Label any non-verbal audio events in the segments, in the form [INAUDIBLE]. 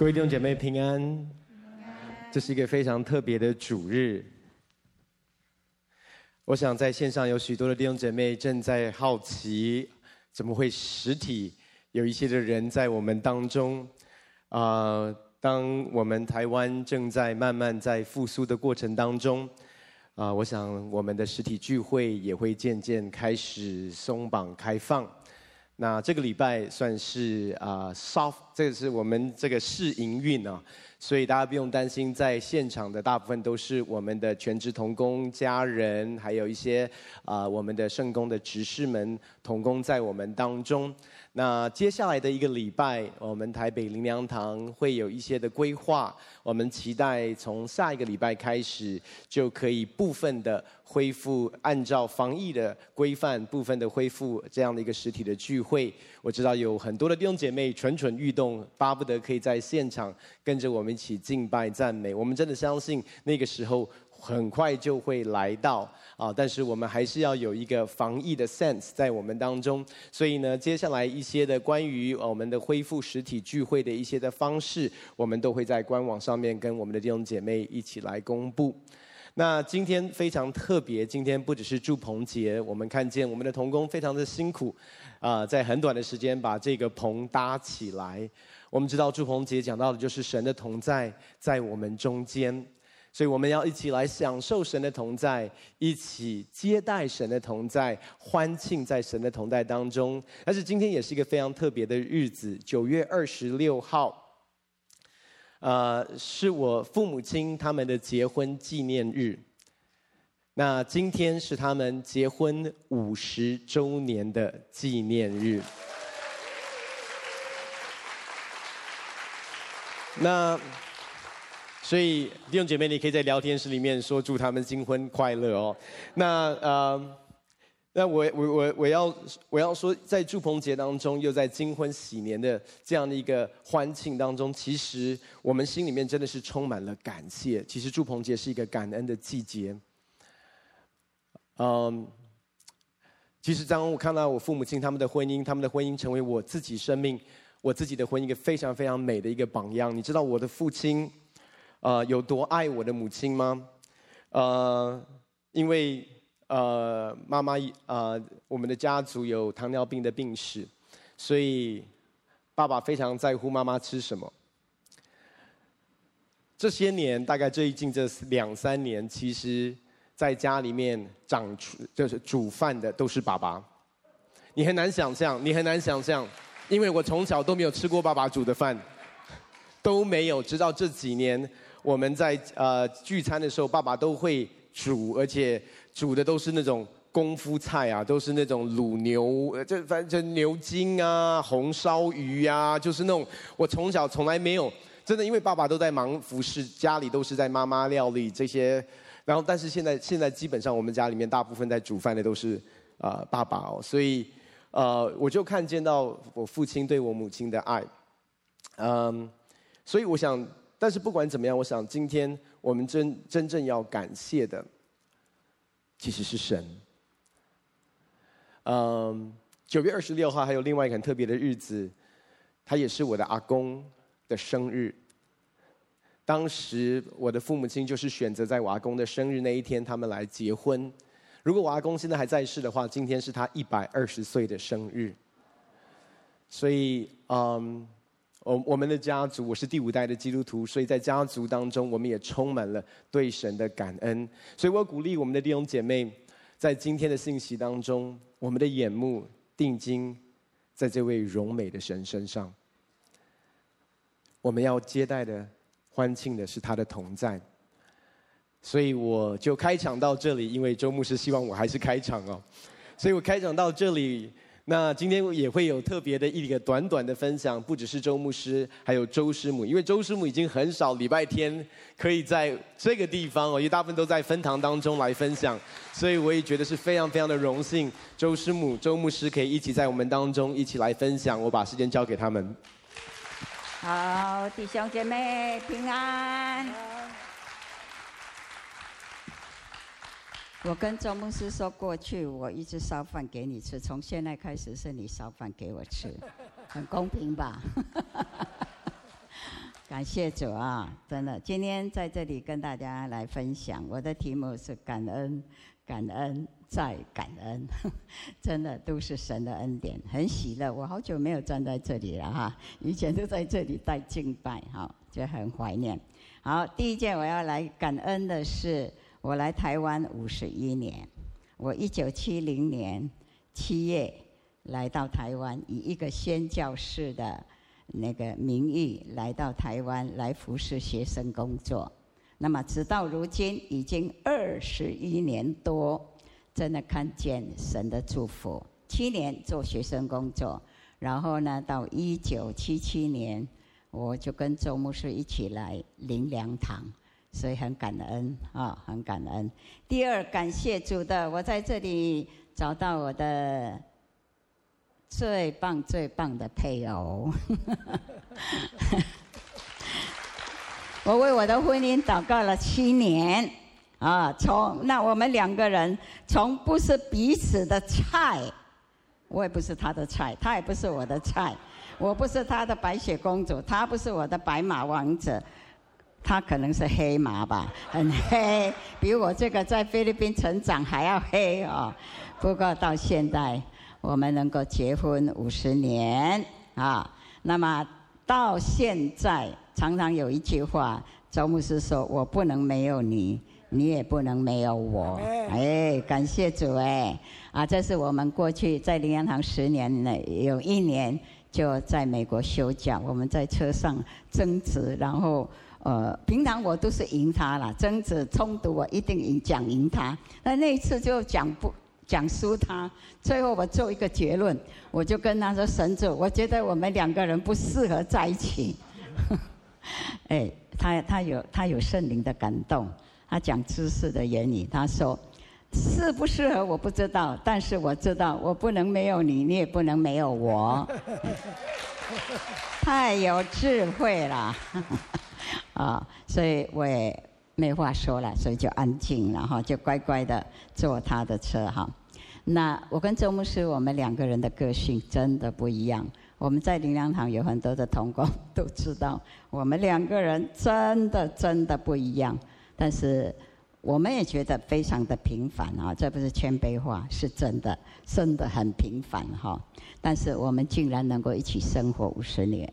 各位弟兄姐妹平安，这是一个非常特别的主日。我想在线上有许多的弟兄姐妹正在好奇，怎么会实体有一些的人在我们当中？啊、呃，当我们台湾正在慢慢在复苏的过程当中，啊、呃，我想我们的实体聚会也会渐渐开始松绑开放。那这个礼拜算是啊、呃、soft，这是我们这个试营运啊，所以大家不用担心，在现场的大部分都是我们的全职童工家人，还有一些啊、我们的圣工的执事们童工在我们当中。那接下来的一个礼拜，我们台北灵粮堂会有一些的规划。我们期待从下一个礼拜开始，就可以部分的恢复按照防疫的规范，部分的恢复这样的一个实体的聚会。我知道有很多的弟兄姐妹蠢蠢欲动，巴不得可以在现场跟着我们一起敬拜赞美。我们真的相信那个时候。很快就会来到啊，但是我们还是要有一个防疫的 sense 在我们当中。所以呢，接下来一些的关于我们的恢复实体聚会的一些的方式，我们都会在官网上面跟我们的弟兄姐妹一起来公布。那今天非常特别，今天不只是祝棚节，我们看见我们的童工非常的辛苦啊，在很短的时间把这个棚搭起来。我们知道祝棚节讲到的就是神的同在在我们中间。所以我们要一起来享受神的同在，一起接待神的同在，欢庆在神的同在当中。但是今天也是一个非常特别的日子，九月二十六号，呃，是我父母亲他们的结婚纪念日。那今天是他们结婚五十周年的纪念日。那。所以弟兄姐妹，你可以在聊天室里面说祝他们新婚快乐哦。那呃，那我我我我要我要说，在祝棚节当中，又在金婚喜年的这样的一个欢庆当中，其实我们心里面真的是充满了感谢。其实祝棚节是一个感恩的季节。嗯，其实当我看到我父母亲他们的婚姻，他们的婚姻成为我自己生命、我自己的婚姻一个非常非常美的一个榜样。你知道我的父亲。呃，有多爱我的母亲吗？呃，因为呃，妈妈呃，我们的家族有糖尿病的病史，所以爸爸非常在乎妈妈吃什么。这些年，大概最近这两三年，其实在家里面长出就是煮饭的都是爸爸。你很难想象，你很难想象，因为我从小都没有吃过爸爸煮的饭，都没有，直到这几年。我们在呃聚餐的时候，爸爸都会煮，而且煮的都是那种功夫菜啊，都是那种卤牛，这反正牛筋啊、红烧鱼啊，就是那种我从小从来没有真的，因为爸爸都在忙服侍，家里都是在妈妈料理这些，然后但是现在现在基本上我们家里面大部分在煮饭的都是啊、呃、爸爸哦，所以呃我就看见到我父亲对我母亲的爱，嗯，所以我想。但是不管怎么样，我想今天我们真真正要感谢的，其实是神。嗯，九月二十六号还有另外一个很特别的日子，他也是我的阿公的生日。当时我的父母亲就是选择在我阿公的生日那一天，他们来结婚。如果我阿公现在还在世的话，今天是他一百二十岁的生日。所以，嗯。我我们的家族，我是第五代的基督徒，所以在家族当中，我们也充满了对神的感恩。所以我鼓励我们的弟兄姐妹，在今天的信息当中，我们的眼目定睛在这位荣美的神身上。我们要接待的、欢庆的是他的同在。所以我就开场到这里，因为周牧师希望我还是开场哦，所以我开场到这里。那今天也会有特别的一个短短的分享，不只是周牧师，还有周师母，因为周师母已经很少礼拜天可以在这个地方哦，因为大部分都在分堂当中来分享，所以我也觉得是非常非常的荣幸，周师母、周牧师可以一起在我们当中一起来分享。我把时间交给他们。好，弟兄姐妹平安。我跟周牧师说，过去我一直烧饭给你吃，从现在开始是你烧饭给我吃，[LAUGHS] 很公平吧？[LAUGHS] 感谢主啊！真的，今天在这里跟大家来分享，我的题目是感恩，感恩再感恩，[LAUGHS] 真的都是神的恩典，很喜乐。我好久没有站在这里了哈，以前都在这里带敬拜哈，就很怀念。好，第一件我要来感恩的是，我来台湾五十一年，我一九七零年七月来到台湾，以一个宣教士的。那个名义来到台湾来服侍学生工作，那么直到如今已经二十一年多，真的看见神的祝福。七年做学生工作，然后呢，到一九七七年，我就跟周牧师一起来灵粮堂，所以很感恩啊，很感恩。第二，感谢主的，我在这里找到我的。最棒最棒的配偶，[LAUGHS] 我为我的婚姻祷告了七年，啊，从那我们两个人从不是彼此的菜，我也不是他的菜，他也不是我的菜，我不是他的白雪公主，他不是我的白马王子，他可能是黑马吧，很黑，比我这个在菲律宾成长还要黑哦，不过到现在。我们能够结婚五十年啊，那么到现在常常有一句话，周牧师说：“我不能没有你，你也不能没有我。”哎，感谢主哎！啊，这是我们过去在林洋堂十年内有一年就在美国休假，我们在车上争执，然后呃，平常我都是赢他了，争执冲突我一定赢讲赢他，那那一次就讲不。讲输他，最后我做一个结论，我就跟他说：“神主，我觉得我们两个人不适合在一起。[LAUGHS] ”哎，他他有他有圣灵的感动，他讲知识的原理，他说适不适合我不知道，但是我知道我不能没有你，你也不能没有我。[LAUGHS] 太有智慧了啊！所以我也没话说了，所以就安静，然后就乖乖的坐他的车哈。那我跟周牧师，我们两个人的个性真的不一样。我们在灵粮堂有很多的同工都知道，我们两个人真的真的不一样。但是我们也觉得非常的平凡啊，这不是谦卑话，是真的，真的很平凡哈。但是我们竟然能够一起生活五十年，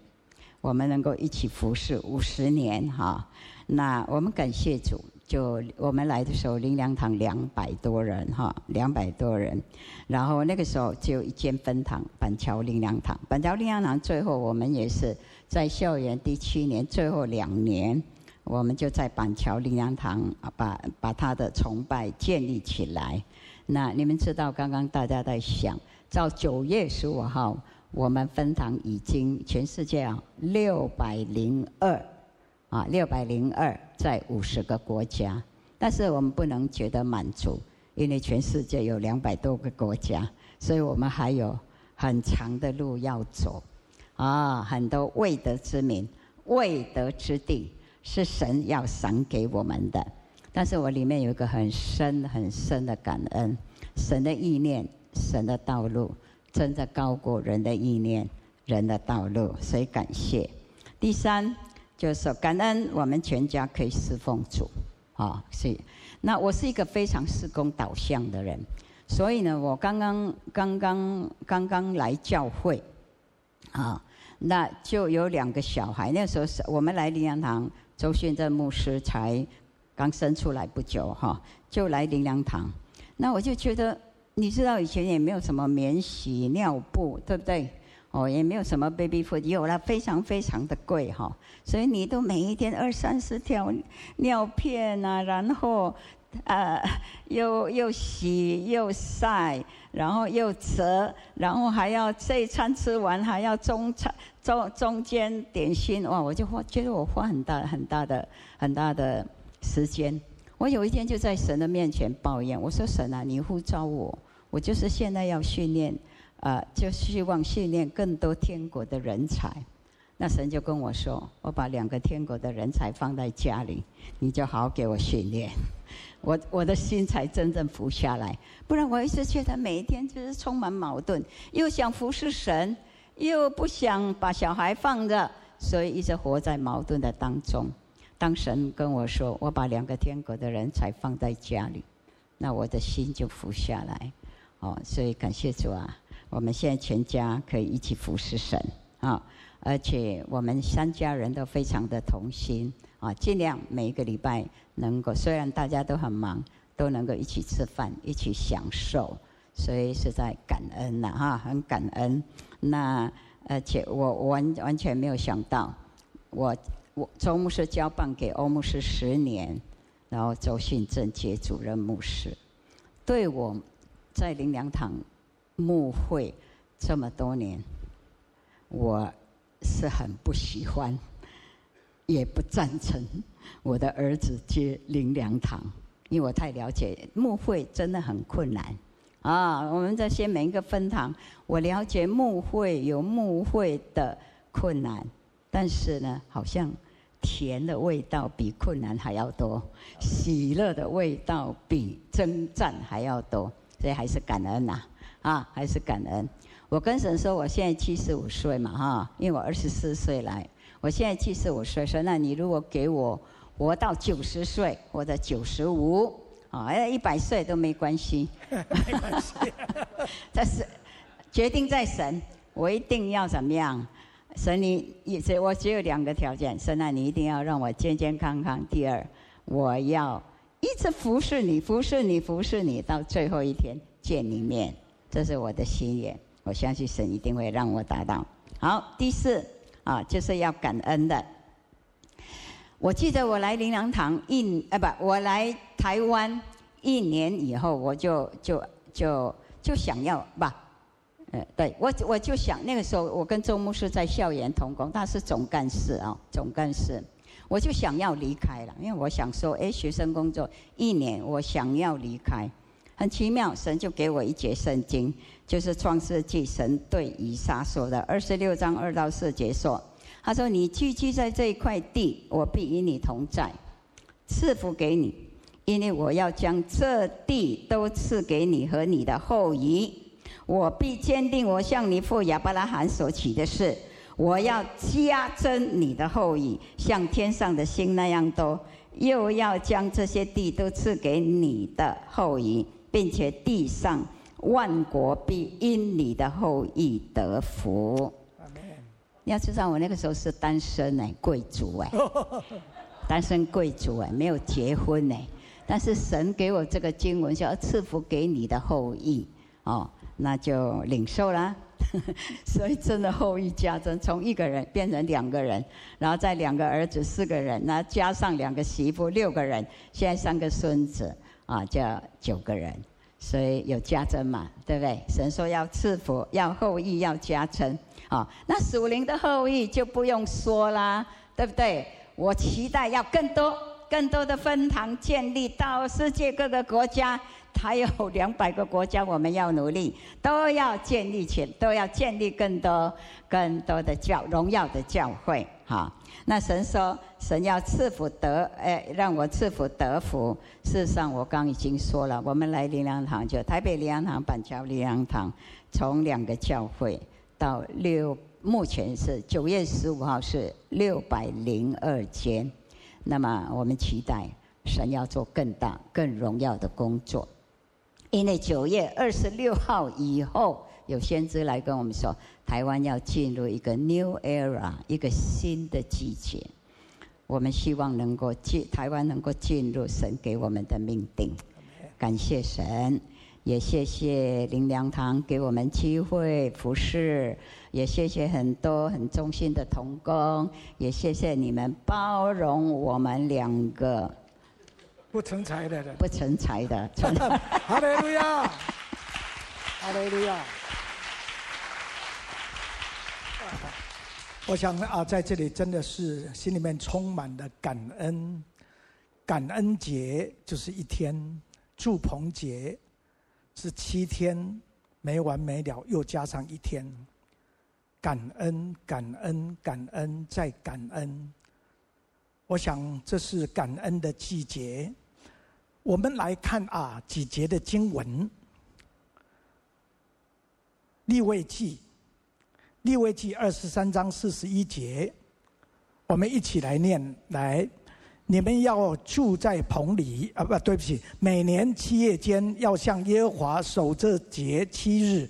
我们能够一起服侍五十年哈。那我们感谢主。就我们来的时候，灵粮堂两百多人哈，两百多人。然后那个时候只有一间分堂，板桥灵粮堂。板桥灵粮堂最后我们也是在校园第七年，最后两年，我们就在板桥灵粮堂把把他的崇拜建立起来。那你们知道，刚刚大家在想，到九月十五号，我们分堂已经全世界啊六百零二。啊，六百零二在五十个国家，但是我们不能觉得满足，因为全世界有两百多个国家，所以我们还有很长的路要走。啊，很多未得之民、未得之地是神要赏给我们的。但是我里面有一个很深很深的感恩，神的意念、神的道路，真的高过人的意念、人的道路，所以感谢。第三。就是说，感恩我们全家可以侍奉主，啊，是。那我是一个非常事工导向的人，所以呢，我刚刚刚刚刚刚来教会，啊，那就有两个小孩。那时候是我们来灵粮堂，周训正牧师才刚生出来不久，哈，就来灵粮堂。那我就觉得，你知道以前也没有什么免洗尿布，对不对？哦，也没有什么 baby food，有了非常非常的贵哈，所以你都每一天二三十条尿片啊，然后呃 [LAUGHS] 又又洗又晒，然后又折，然后还要这一餐吃完还要中餐中中间点心，哇！我就花觉得我花很大很大的很大的时间。我有一天就在神的面前抱怨，我说神啊，你呼召我，我就是现在要训练。啊、呃，就希望训练更多天国的人才。那神就跟我说：“我把两个天国的人才放在家里，你就好好给我训练。”我我的心才真正服下来。不然我一直觉得每一天就是充满矛盾，又想服侍神，又不想把小孩放着，所以一直活在矛盾的当中。当神跟我说：“我把两个天国的人才放在家里”，那我的心就服下来。哦，所以感谢主啊！我们现在全家可以一起服侍神啊，而且我们三家人都非常的同心啊，尽量每一个礼拜能够，虽然大家都很忙，都能够一起吃饭，一起享受，所以是在感恩呐哈，很感恩。那而且我完完全没有想到，我我周牧师交棒给欧牧师十年，然后周信正接主任牧师，对我。在灵粮堂牧会这么多年，我是很不喜欢，也不赞成我的儿子接灵粮堂，因为我太了解牧会真的很困难啊。我们这些每一个分堂，我了解牧会有牧会的困难，但是呢，好像甜的味道比困难还要多，喜乐的味道比征战还要多。所以还是感恩呐，啊，啊，还是感恩。我跟神说，我现在七十五岁嘛，哈，因为我二十四岁来，我现在七十五岁，说那你如果给我活到九十岁或者九十五，啊，哎，一百岁都没关系。没关系。[LAUGHS] 但是决定在神，我一定要怎么样？神你，我只有两个条件，神啊，你一定要让我健健康康。第二，我要。一直服侍你，服侍你，服侍你，到最后一天见你面，这是我的心愿。我相信神一定会让我达到。好，第四啊，就是要感恩的。我记得我来灵粮堂一啊不，我来台湾一年以后，我就就就就想要不，呃，对我我就想那个时候我跟周牧师在校园同工，他是总干事啊，总干事。我就想要离开了，因为我想说，哎，学生工作一年，我想要离开。很奇妙，神就给我一节圣经，就是创世纪神对以撒说的二十六章二到四节说：“他说，你寄居在这一块地，我必与你同在，赐福给你，因为我要将这地都赐给你和你的后裔。我必坚定我向你父亚伯拉罕所起的誓。”我要加增你的后裔，像天上的星那样多，又要将这些地都赐给你的后裔，并且地上万国必因你的后裔得福。你要知道，我那个时候是单身哎，贵族哎，[LAUGHS] 单身贵族哎，没有结婚哎，但是神给我这个经文，叫赐福给你的后裔哦，那就领受了。[LAUGHS] 所以真的后裔加增，从一个人变成两个人，然后再两个儿子四个人，那加上两个媳妇六个人，现在三个孙子啊，叫九个人，所以有加增嘛，对不对？神说要赐福，要后裔要加增啊，那属灵的后裔就不用说啦，对不对？我期待要更多更多的分堂建立到世界各个国家。还有两百个国家，我们要努力，都要建立起，都要建立更多、更多的教荣耀的教会。哈，那神说，神要赐福得，哎，让我赐福得福。事实上，我刚已经说了，我们来灵粮堂，就台北灵粮堂、板桥灵粮堂，从两个教会到六，目前是九月十五号是六百零二间。那么，我们期待神要做更大、更荣耀的工作。因为九月二十六号以后，有先知来跟我们说，台湾要进入一个 new era，一个新的季节。我们希望能够进台湾，能够进入神给我们的命定。感谢神，也谢谢林良堂给我们机会服侍，也谢谢很多很忠心的童工，也谢谢你们包容我们两个。不成才的，不成才的，[LAUGHS] 哈利路亚，哈利路亚。我想啊，在这里真的是心里面充满了感恩。感恩节就是一天，祝棚节是七天，没完没了，又加上一天。感恩，感恩，感恩，再感恩。我想这是感恩的季节。我们来看啊几节的经文，利未记，利未记二十三章四十一节，我们一起来念来。你们要住在棚里啊！不，对不起，每年七月间要向耶和华守这节七日，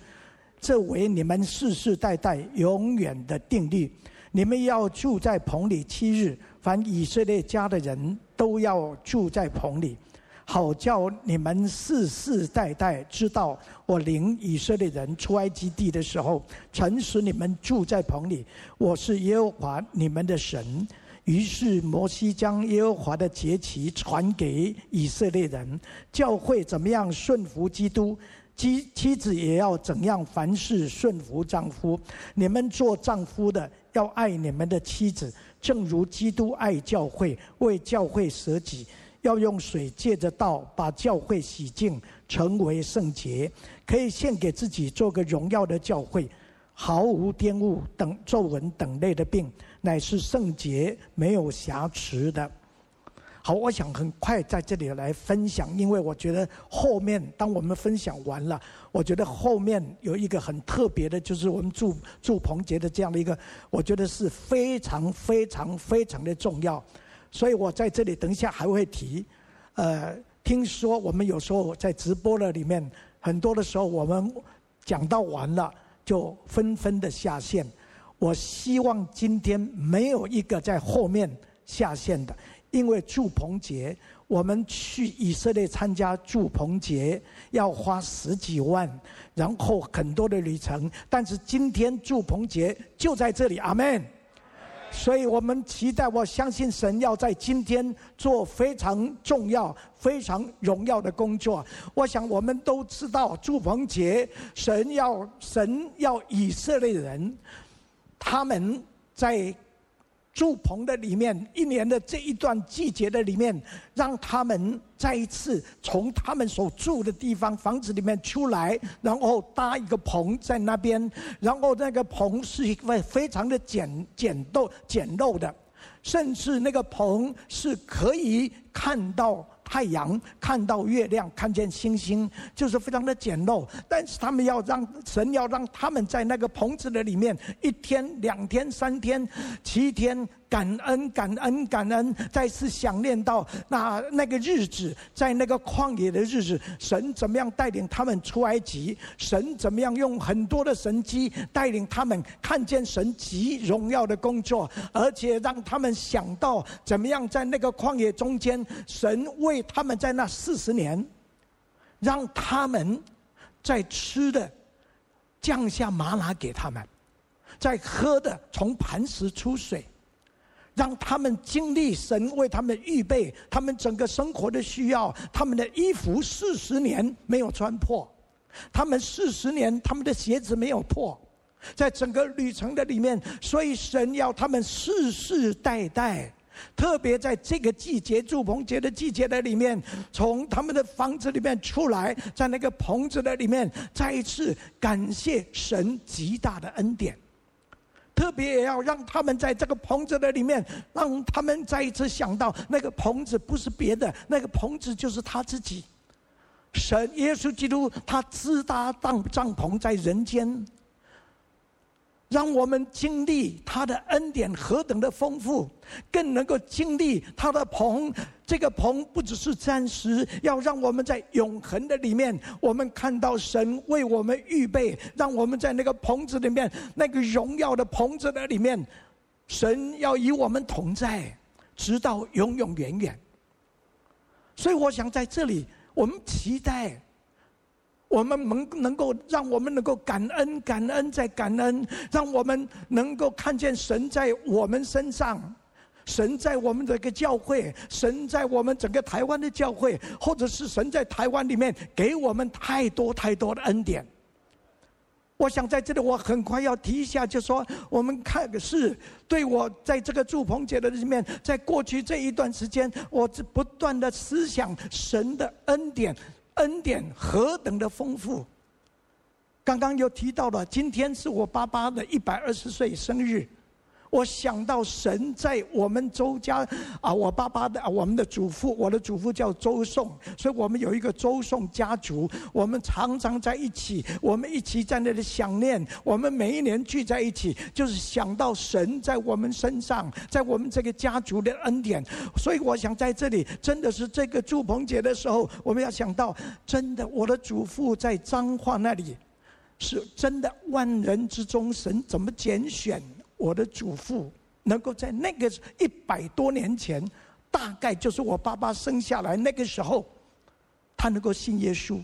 这为你们世世代代永远的定律。你们要住在棚里七日，凡以色列家的人都要住在棚里，好叫你们世世代代知道，我领以色列人出埃及地的时候，曾使你们住在棚里。我是耶和华你们的神。于是摩西将耶和华的节期传给以色列人，教会怎么样顺服基督，妻妻子也要怎样凡事顺服丈夫。你们做丈夫的要爱你们的妻子，正如基督爱教会，为教会舍己，要用水借着道把教会洗净，成为圣洁，可以献给自己做个荣耀的教会，毫无玷污等皱纹等类的病。乃是圣洁，没有瑕疵的。好，我想很快在这里来分享，因为我觉得后面当我们分享完了，我觉得后面有一个很特别的，就是我们祝祝鹏杰的这样的一个，我觉得是非常非常非常的重要。所以我在这里等一下还会提。呃，听说我们有时候在直播的里面，很多的时候我们讲到完了，就纷纷的下线。我希望今天没有一个在后面下线的，因为祝棚节，我们去以色列参加祝棚节要花十几万，然后很多的旅程。但是今天祝棚节就在这里，阿门。所以我们期待，我相信神要在今天做非常重要、非常荣耀的工作。我想我们都知道，祝棚节，神要神要以色列人。他们在住棚的里面，一年的这一段季节的里面，让他们再一次从他们所住的地方房子里面出来，然后搭一个棚在那边，然后那个棚是一个非常的简简陋简陋的，甚至那个棚是可以看到。太阳看到月亮，看见星星，就是非常的简陋。但是他们要让神要让他们在那个棚子的里面，一天、两天、三天、七天。感恩，感恩，感恩！再次想念到那那个日子，在那个旷野的日子，神怎么样带领他们出埃及？神怎么样用很多的神迹带领他们看见神极荣耀的工作，而且让他们想到怎么样在那个旷野中间，神为他们在那四十年，让他们在吃的降下吗哪给他们，在喝的从磐石出水。让他们经历神为他们预备他们整个生活的需要，他们的衣服四十年没有穿破，他们四十年他们的鞋子没有破，在整个旅程的里面，所以神要他们世世代代，特别在这个季节祝棚节的季节的里面，从他们的房子里面出来，在那个棚子的里面，再一次感谢神极大的恩典。特别也要让他们在这个棚子的里面，让他们再一次想到，那个棚子不是别的，那个棚子就是他自己。神耶稣基督，他支搭帐帐篷在人间。让我们经历他的恩典何等的丰富，更能够经历他的棚。这个棚不只是暂时，要让我们在永恒的里面，我们看到神为我们预备，让我们在那个棚子里面，那个荣耀的棚子的里面，神要与我们同在，直到永永远远。所以，我想在这里，我们期待。我们能能够让我们能够感恩，感恩再感恩，让我们能够看见神在我们身上，神在我们这个教会，神在我们整个台湾的教会，或者是神在台湾里面给我们太多太多的恩典。我想在这里，我很快要提一下，就说我们看的是对我在这个祝棚节的里面，在过去这一段时间，我不断的思想神的恩典。恩典何等的丰富！刚刚又提到了，今天是我爸爸的一百二十岁生日，我想到神在我们周家啊，我爸爸的，我们的祖父，我的祖父叫周颂，所以我们有一个周颂家族。我们常常在一起，我们一起在那里想念。我们每一年聚在一起，就是想到神在我们身上，在我们这个家族的恩典。所以我想在这里，真的是这个祝棚节的时候，我们要想到，真的我的祖父在彰化那里，是真的万人之中，神怎么拣选？我的祖父能够在那个一百多年前，大概就是我爸爸生下来那个时候，他能够信耶稣，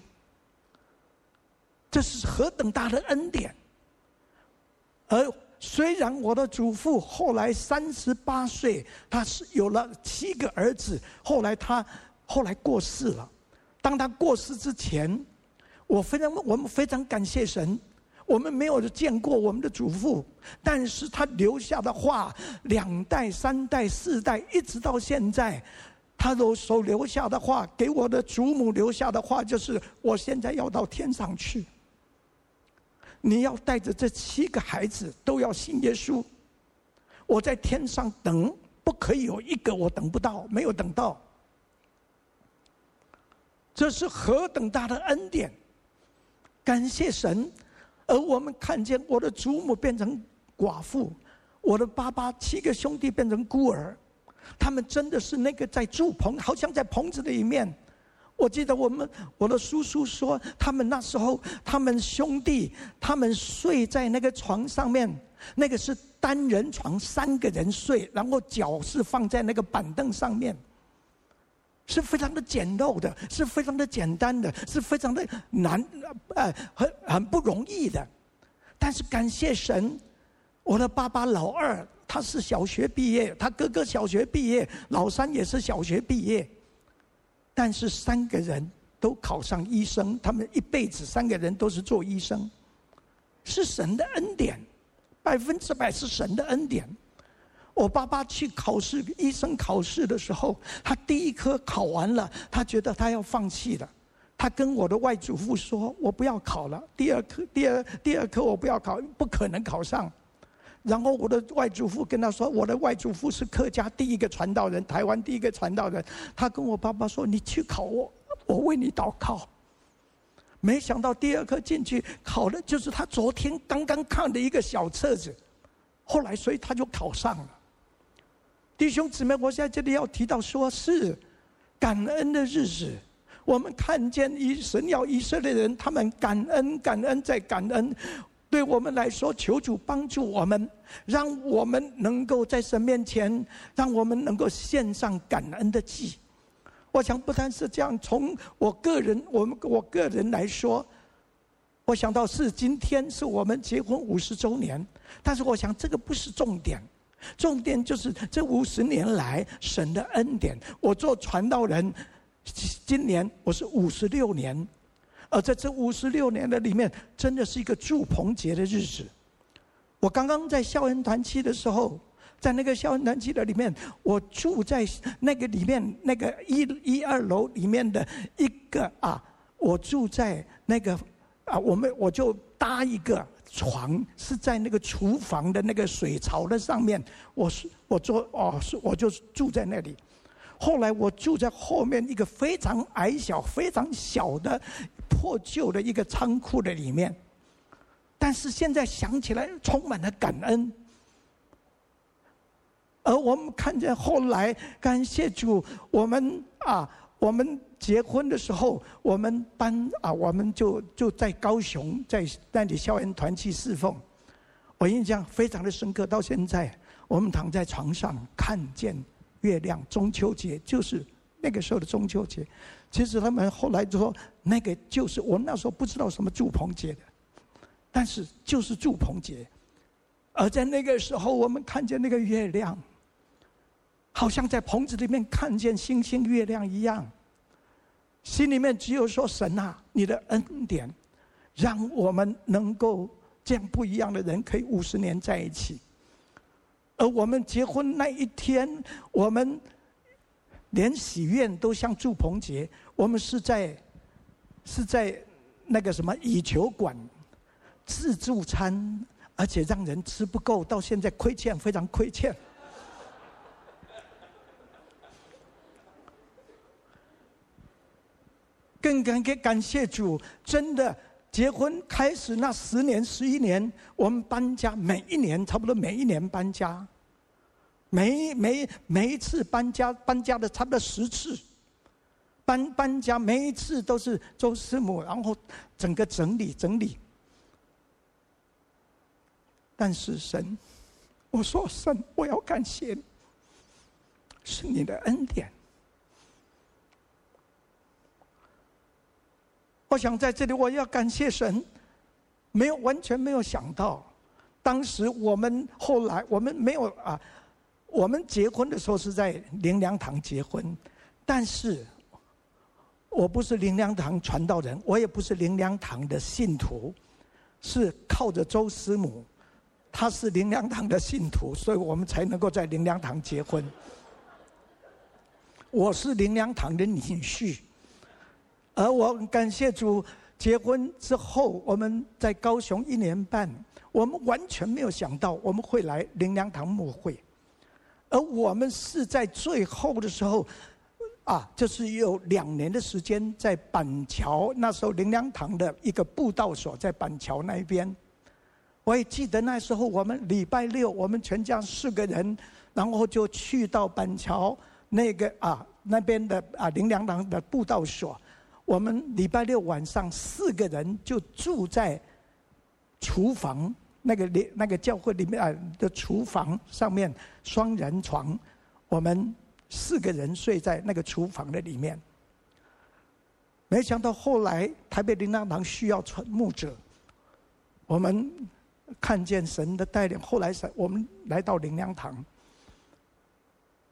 这是何等大的恩典！而虽然我的祖父后来三十八岁，他是有了七个儿子，后来他后来过世了。当他过世之前，我非常我们非常感谢神。我们没有见过我们的祖父，但是他留下的话，两代、三代、四代，一直到现在，他都所留下的话，给我的祖母留下的话，就是我现在要到天上去，你要带着这七个孩子都要信耶稣，我在天上等，不可以有一个我等不到，没有等到，这是何等大的恩典，感谢神。而我们看见我的祖母变成寡妇，我的爸爸七个兄弟变成孤儿，他们真的是那个在住棚，好像在棚子里面。我记得我们我的叔叔说，他们那时候他们兄弟他们睡在那个床上面，那个是单人床，三个人睡，然后脚是放在那个板凳上面。是非常的简陋的，是非常的简单的，是非常的难，呃，很很不容易的。但是感谢神，我的爸爸老二他是小学毕业，他哥哥小学毕业，老三也是小学毕业。但是三个人都考上医生，他们一辈子三个人都是做医生，是神的恩典，百分之百是神的恩典。我爸爸去考试，医生考试的时候，他第一科考完了，他觉得他要放弃了。他跟我的外祖父说：“我不要考了，第二科，第二第二科我不要考，不可能考上。”然后我的外祖父跟他说：“我的外祖父是客家第一个传道人，台湾第一个传道人。”他跟我爸爸说：“你去考我，我为你祷告。”没想到第二科进去考的就是他昨天刚刚看的一个小册子，后来所以他就考上了。弟兄姊妹，我在这里要提到，说是感恩的日子。我们看见以神要以色列人，他们感恩、感恩再感恩。对我们来说，求主帮助我们，让我们能够在神面前，让我们能够献上感恩的祭。我想不单是这样，从我个人，我们我个人来说，我想到是今天是我们结婚五十周年，但是我想这个不是重点。重点就是这五十年来神的恩典。我做传道人，今年我是五十六年，而在这五十六年的里面，真的是一个住棚节的日子。我刚刚在校园团契的时候，在那个校园团契的里面，我住在那个里面那个一一二楼里面的一个啊，我住在那个啊，我们我就搭一个。床是在那个厨房的那个水槽的上面，我是我做哦，是我就住在那里。后来我住在后面一个非常矮小、非常小的破旧的一个仓库的里面。但是现在想起来，充满了感恩。而我们看见后来，感谢主，我们啊，我们。结婚的时候，我们班啊，我们就就在高雄，在那里校园团契侍奉。我印象非常的深刻，到现在，我们躺在床上看见月亮。中秋节就是那个时候的中秋节。其实他们后来就说，那个就是我们那时候不知道什么祝棚节的，但是就是祝棚节。而在那个时候，我们看见那个月亮，好像在棚子里面看见星星、月亮一样。心里面只有说：“神啊，你的恩典，让我们能够这样不一样的人可以五十年在一起。而我们结婚那一天，我们连喜宴都像祝棚节。我们是在是在那个什么羽球馆自助餐，而且让人吃不够，到现在亏欠，非常亏欠。更感感感谢主，真的结婚开始那十年、十一年，我们搬家，每一年差不多每一年搬家，每每每一次搬家搬家的差不多十次，搬搬家每一次都是周师母，然后整个整理整理。但是神，我说神，我要感谢，是你的恩典。我想在这里，我要感谢神，没有完全没有想到，当时我们后来我们没有啊，我们结婚的时候是在灵粮堂结婚，但是我不是灵粮堂传道人，我也不是灵粮堂的信徒，是靠着周师母，她是灵粮堂的信徒，所以我们才能够在灵粮堂结婚。我是灵粮堂的女婿。而我感谢主，结婚之后我们在高雄一年半，我们完全没有想到我们会来灵粮堂牧会，而我们是在最后的时候，啊，就是有两年的时间在板桥，那时候灵粮堂的一个布道所在板桥那一边，我也记得那时候我们礼拜六我们全家四个人，然后就去到板桥那个啊那边的啊灵粮堂的布道所。我们礼拜六晚上四个人就住在厨房那个里那个教会里面啊的厨房上面双人床，我们四个人睡在那个厨房的里面。没想到后来台北灵粮堂需要传牧者，我们看见神的带领，后来神我们来到灵粮堂，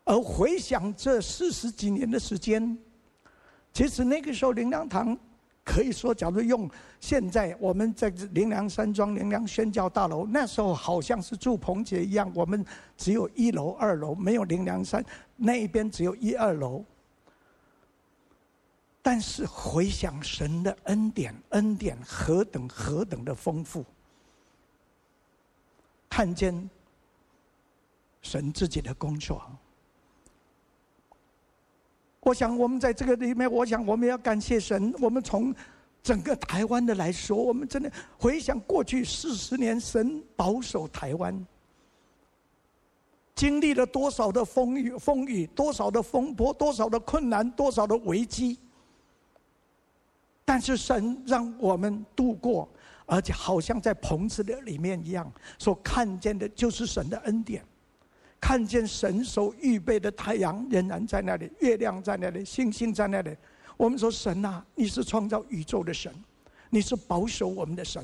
而回想这四十几年的时间。其实那个时候，灵粮堂可以说，假如用现在我们在灵粮山庄、灵粮宣教大楼，那时候好像是住棚节一样，我们只有一楼、二楼，没有灵粮山那一边只有一二楼。但是回想神的恩典，恩典何等何等的丰富，看见神自己的工作。我想，我们在这个里面，我想我们要感谢神。我们从整个台湾的来说，我们真的回想过去四十年，神保守台湾，经历了多少的风雨、风雨，多少的风波，多少的困难，多少的危机。但是神让我们度过，而且好像在棚子的里面一样，所看见的就是神的恩典。看见神所预备的太阳仍然在那里，月亮在那里，星星在那里。我们说神啊，你是创造宇宙的神，你是保守我们的神。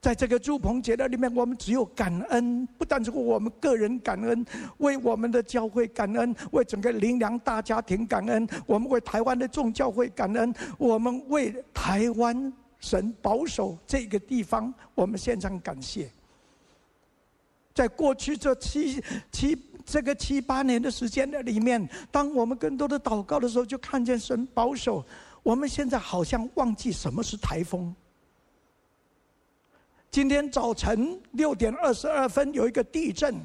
在这个住棚节的里面，我们只有感恩，不但是我们个人感恩，为我们的教会感恩，为整个灵粮大家庭感恩，我们为台湾的众教会感恩，我们为台湾神保守这个地方，我们献上感谢。在过去这七七这个七八年的时间的里面，当我们更多的祷告的时候，就看见神保守。我们现在好像忘记什么是台风。今天早晨六点二十二分有一个地震，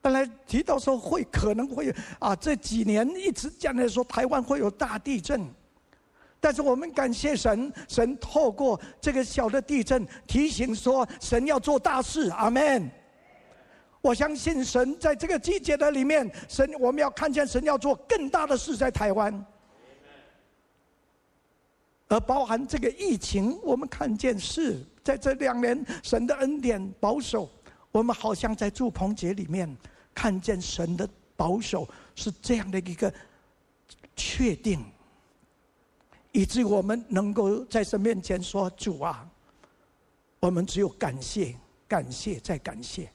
本来提到说会可能会啊，这几年一直讲来说台湾会有大地震，但是我们感谢神，神透过这个小的地震提醒说，神要做大事，阿门。我相信神在这个季节的里面，神我们要看见神要做更大的事在台湾，而包含这个疫情，我们看见是在这两年神的恩典保守，我们好像在祝棚节里面看见神的保守是这样的一个确定，以至于我们能够在神面前说：“主啊，我们只有感谢、感谢再感谢。”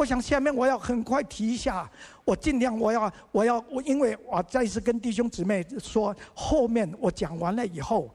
我想下面我要很快提一下，我尽量我要我要我，因为我再一次跟弟兄姊妹说，后面我讲完了以后，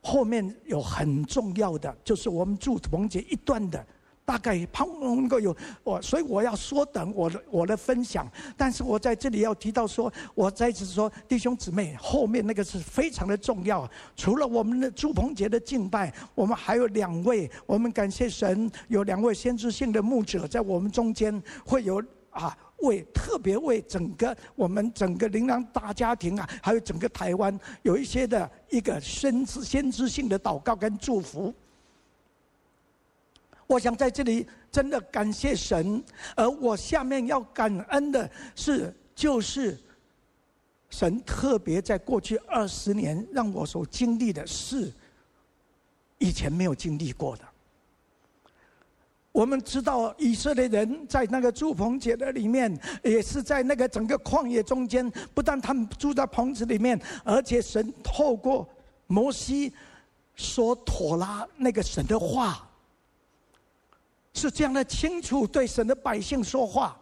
后面有很重要的，就是我们住同节一段的大概盼望能够有我，所以我要缩短我的我的分享。但是我在这里要提到说，我再次说，弟兄姊妹，后面那个是非常的重要。除了我们的祝棚节的敬拜，我们还有两位，我们感谢神，有两位先知性的牧者在我们中间，会有啊，为特别为整个我们整个灵粮大家庭啊，还有整个台湾，有一些的一个先知先知性的祷告跟祝福。我想在这里真的感谢神，而我下面要感恩的是，就是神特别在过去二十年让我所经历的事，以前没有经历过的。我们知道以色列人在那个住棚节的里面，也是在那个整个旷野中间，不但他们住在棚子里面，而且神透过摩西说妥拉那个神的话。是这样的清楚对神的百姓说话，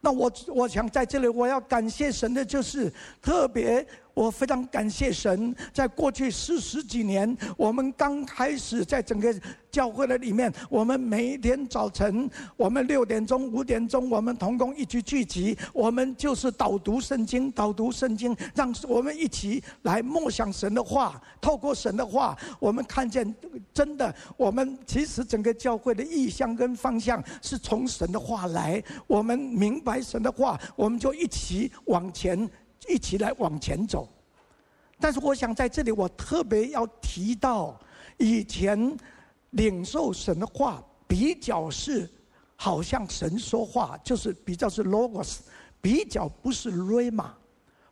那我我想在这里我要感谢神的就是特别。我非常感谢神，在过去四十几年，我们刚开始在整个教会的里面，我们每一天早晨，我们六点钟、五点钟，我们同工一起聚集，我们就是导读圣经，导读圣经，让我们一起来默想神的话。透过神的话，我们看见真的，我们其实整个教会的意向跟方向是从神的话来。我们明白神的话，我们就一起往前。一起来往前走，但是我想在这里，我特别要提到，以前领受神的话比较是好像神说话，就是比较是 logos，比较不是 rama，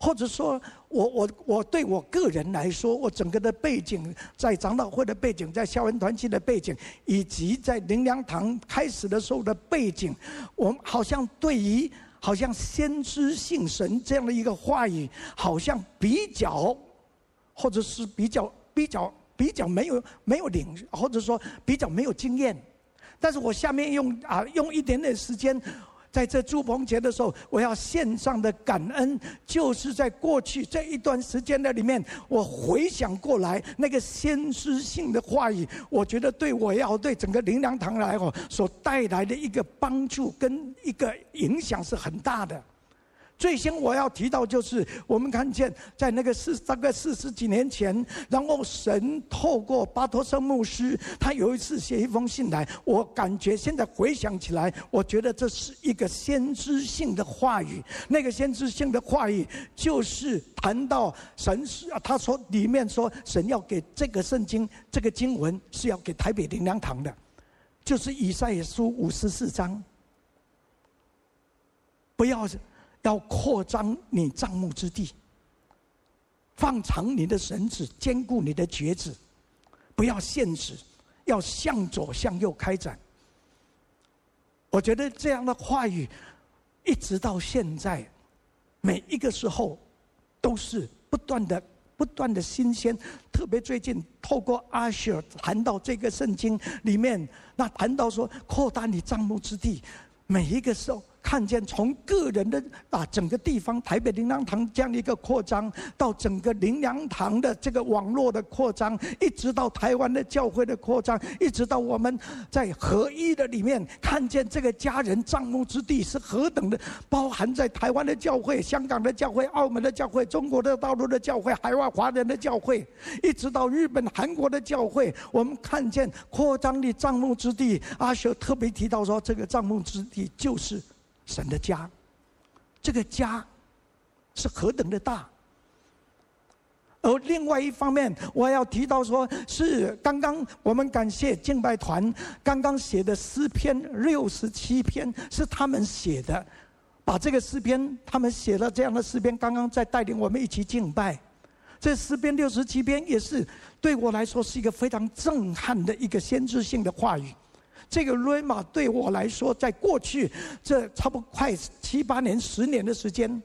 或者说我我我对我个人来说，我整个的背景，在长老会的背景，在校园团契的背景，以及在灵粮堂开始的时候的背景，我好像对于。好像先知信神这样的一个话语，好像比较，或者是比较比较比较没有没有领，或者说比较没有经验。但是我下面用啊用一点点时间。在这祝棚节的时候，我要献上的感恩，就是在过去这一段时间的里面，我回想过来那个先知性的话语，我觉得对我要对整个灵粮堂来哦，所带来的一个帮助跟一个影响是很大的。最先我要提到就是，我们看见在那个四大概四十几年前，然后神透过巴托森牧师，他有一次写一封信来，我感觉现在回想起来，我觉得这是一个先知性的话语。那个先知性的话语就是谈到神是啊，他说里面说神要给这个圣经这个经文是要给台北灵粮堂的，就是以赛亚书五十四章，不要。要扩张你帐幕之地，放长你的绳子，坚固你的橛子，不要限制，要向左向右开展。我觉得这样的话语，一直到现在，每一个时候都是不断的、不断的新鲜。特别最近透过阿舍谈到这个圣经里面，那谈到说扩大你帐幕之地，每一个时候。看见从个人的啊整个地方台北灵粮堂这样的一个扩张，到整个灵粮堂的这个网络的扩张，一直到台湾的教会的扩张，一直到我们在合一的里面看见这个家人帐幕之地是何等的，包含在台湾的教会、香港的教会、澳门的教会、中国的大陆的教会、海外华人的教会，一直到日本、韩国的教会，我们看见扩张的帐幕之地。阿舍特别提到说，这个帐幕之地就是。神的家，这个家是何等的大。而另外一方面，我要提到说，是刚刚我们感谢敬拜团刚刚写的诗篇六十七篇，是他们写的。把这个诗篇，他们写了这样的诗篇，刚刚在带领我们一起敬拜。这诗篇六十七篇也是对我来说是一个非常震撼的一个先知性的话语。这个瑞玛对我来说，在过去这差不多快七八年、十年的时间，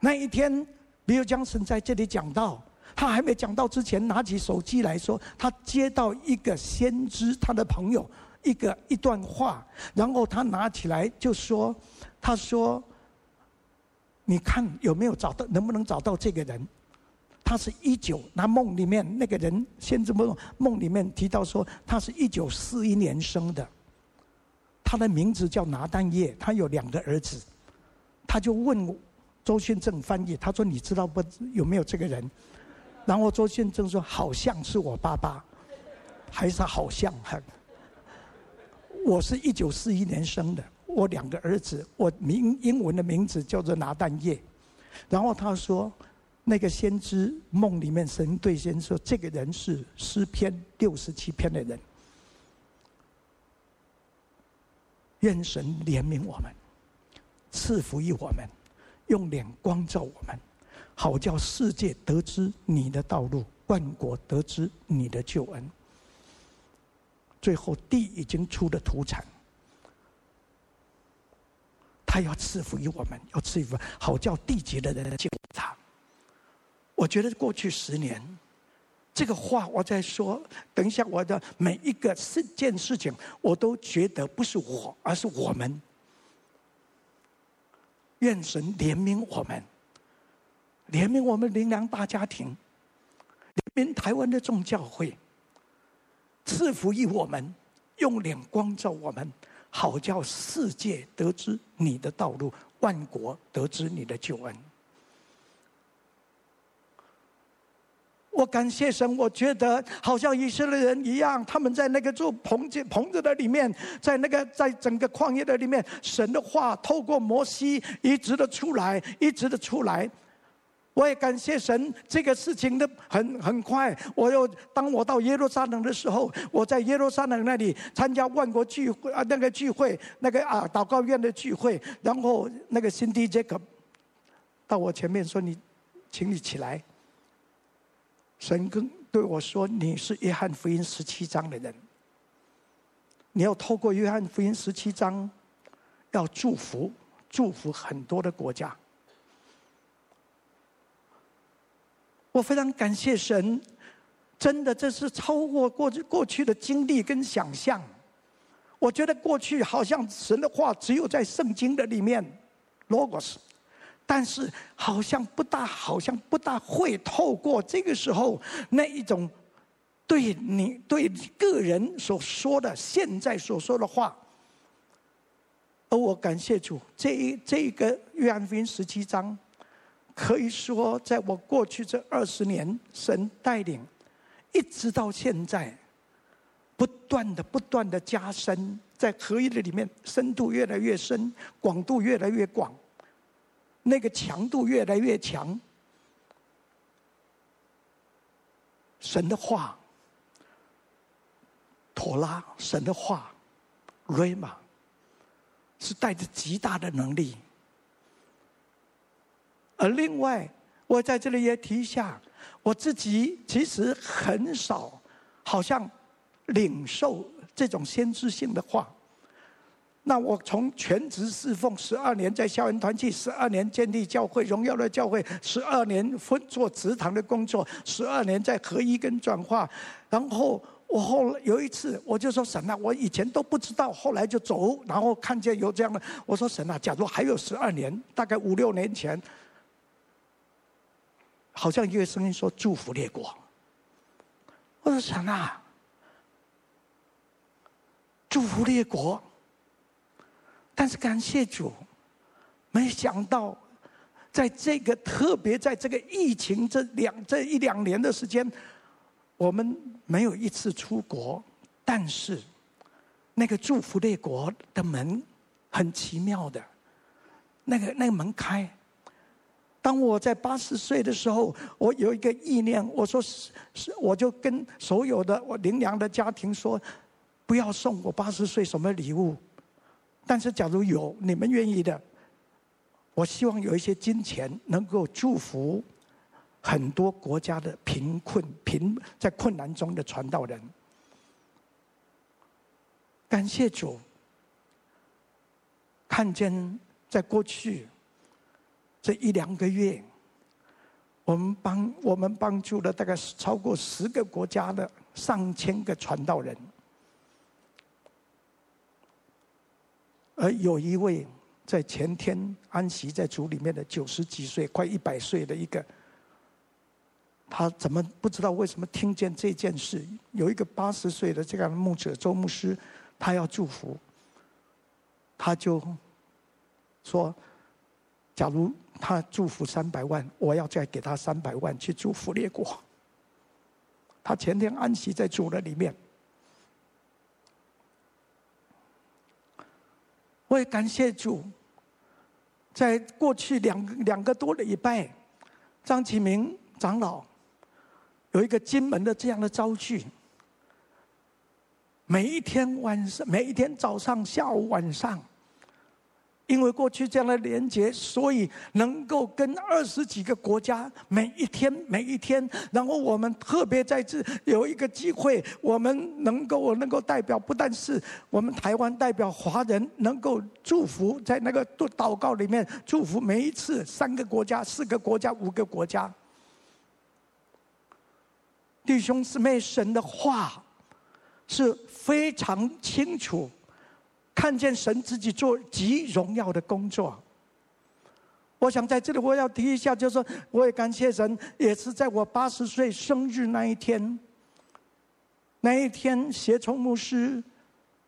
那一天，比尔江神在这里讲到，他还没讲到之前，拿起手机来说，他接到一个先知他的朋友一个一段话，然后他拿起来就说：“他说，你看有没有找到，能不能找到这个人？”他是一九，那梦里面那个人，先知梦梦里面提到说，他是一九四一年生的，他的名字叫拿但业，他有两个儿子，他就问周训正翻译，他说：“你知道不？有没有这个人？”然后周训正说：“好像是我爸爸，还是好像很。”我是一九四一年生的，我两个儿子，我名英文的名字叫做拿但业。然后他说，那个先知梦里面神对先知说，这个人是诗篇六十七篇的人。愿神怜悯我们，赐福于我们，用脸光照我们，好叫世界得知你的道路，万国得知你的救恩。最后，地已经出了土产，他要赐福于我们，要赐福，好叫地极的人来救他。我觉得过去十年，这个话我在说。等一下，我的每一个事件事情，我都觉得不是我，而是我们。愿神怜悯我们，怜悯我们灵粮大家庭，怜悯台湾的众教会，赐福于我们，用脸光照我们，好叫世界得知你的道路，万国得知你的救恩。我感谢神，我觉得好像以色列人一样，他们在那个住棚子棚子的里面，在那个在整个旷野的里面，神的话透过摩西一直的出来，一直的出来。我也感谢神，这个事情的很很快。我又当我到耶路撒冷的时候，我在耶路撒冷那里参加万国聚会啊，那个聚会，那个啊祷告院的聚会，然后那个 Cindy Jacob 到我前面说：“你，请你起来。”神跟对我说：“你是约翰福音十七章的人，你要透过约翰福音十七章，要祝福祝福很多的国家。”我非常感谢神，真的这是超过过去过去的经历跟想象。我觉得过去好像神的话只有在圣经的里面，Logos。但是好像不大，好像不大会透过这个时候那一种对你对个人所说的现在所说的话。而我感谢主，这一这一个约翰福音十七章，可以说在我过去这二十年，神带领，一直到现在，不断的不断的加深，在合一的里面，深度越来越深，广度越来越广。那个强度越来越强，神的话，妥拉，神的话，瑞玛，是带着极大的能力。而另外，我在这里也提一下，我自己其实很少，好像领受这种先知性的话。那我从全职侍奉十二年，在校园团契十二年，建立教会荣耀的教会十二年，分做职堂的工作十二年，在合一跟转化。然后我后来有一次，我就说神啊，我以前都不知道，后来就走，然后看见有这样的，我说神啊，假如还有十二年，大概五六年前，好像一个声音说祝福列国。我说神啊，祝福列国。但是感谢主，没想到，在这个特别在这个疫情这两这一两年的时间，我们没有一次出国，但是那个祝福列国的门很奇妙的，那个那个门开。当我在八十岁的时候，我有一个意念，我说是是，我就跟所有的我灵粮的家庭说，不要送我八十岁什么礼物。但是，假如有你们愿意的，我希望有一些金钱能够祝福很多国家的贫困、贫在困难中的传道人。感谢主，看见在过去这一两个月，我们帮我们帮助了大概超过十个国家的上千个传道人。而有一位在前天安息在主里面的九十几岁、快一百岁的一个，他怎么不知道为什么听见这件事？有一个八十岁的这样的牧者周牧师，他要祝福，他就说：“假如他祝福三百万，我要再给他三百万去祝福列国。”他前天安息在主的里面。我也感谢主，在过去两两个多礼拜，张启明长老有一个金门的这样的招聚。每一天晚上，每一天早上、下午、晚上，因为过去这样的连接，所以能够跟二十几个国家每一天、每一天，然后我们特别在这有一个机会，我们能够我能够代表，不但是我们台湾代表华人，能够祝福在那个祷告里面祝福每一次三个国家、四个国家、五个国家，弟兄姊妹，神的话。是非常清楚，看见神自己做极荣耀的工作。我想在这里我要提一下，就是，我也感谢神，也是在我八十岁生日那一天，那一天协崇牧师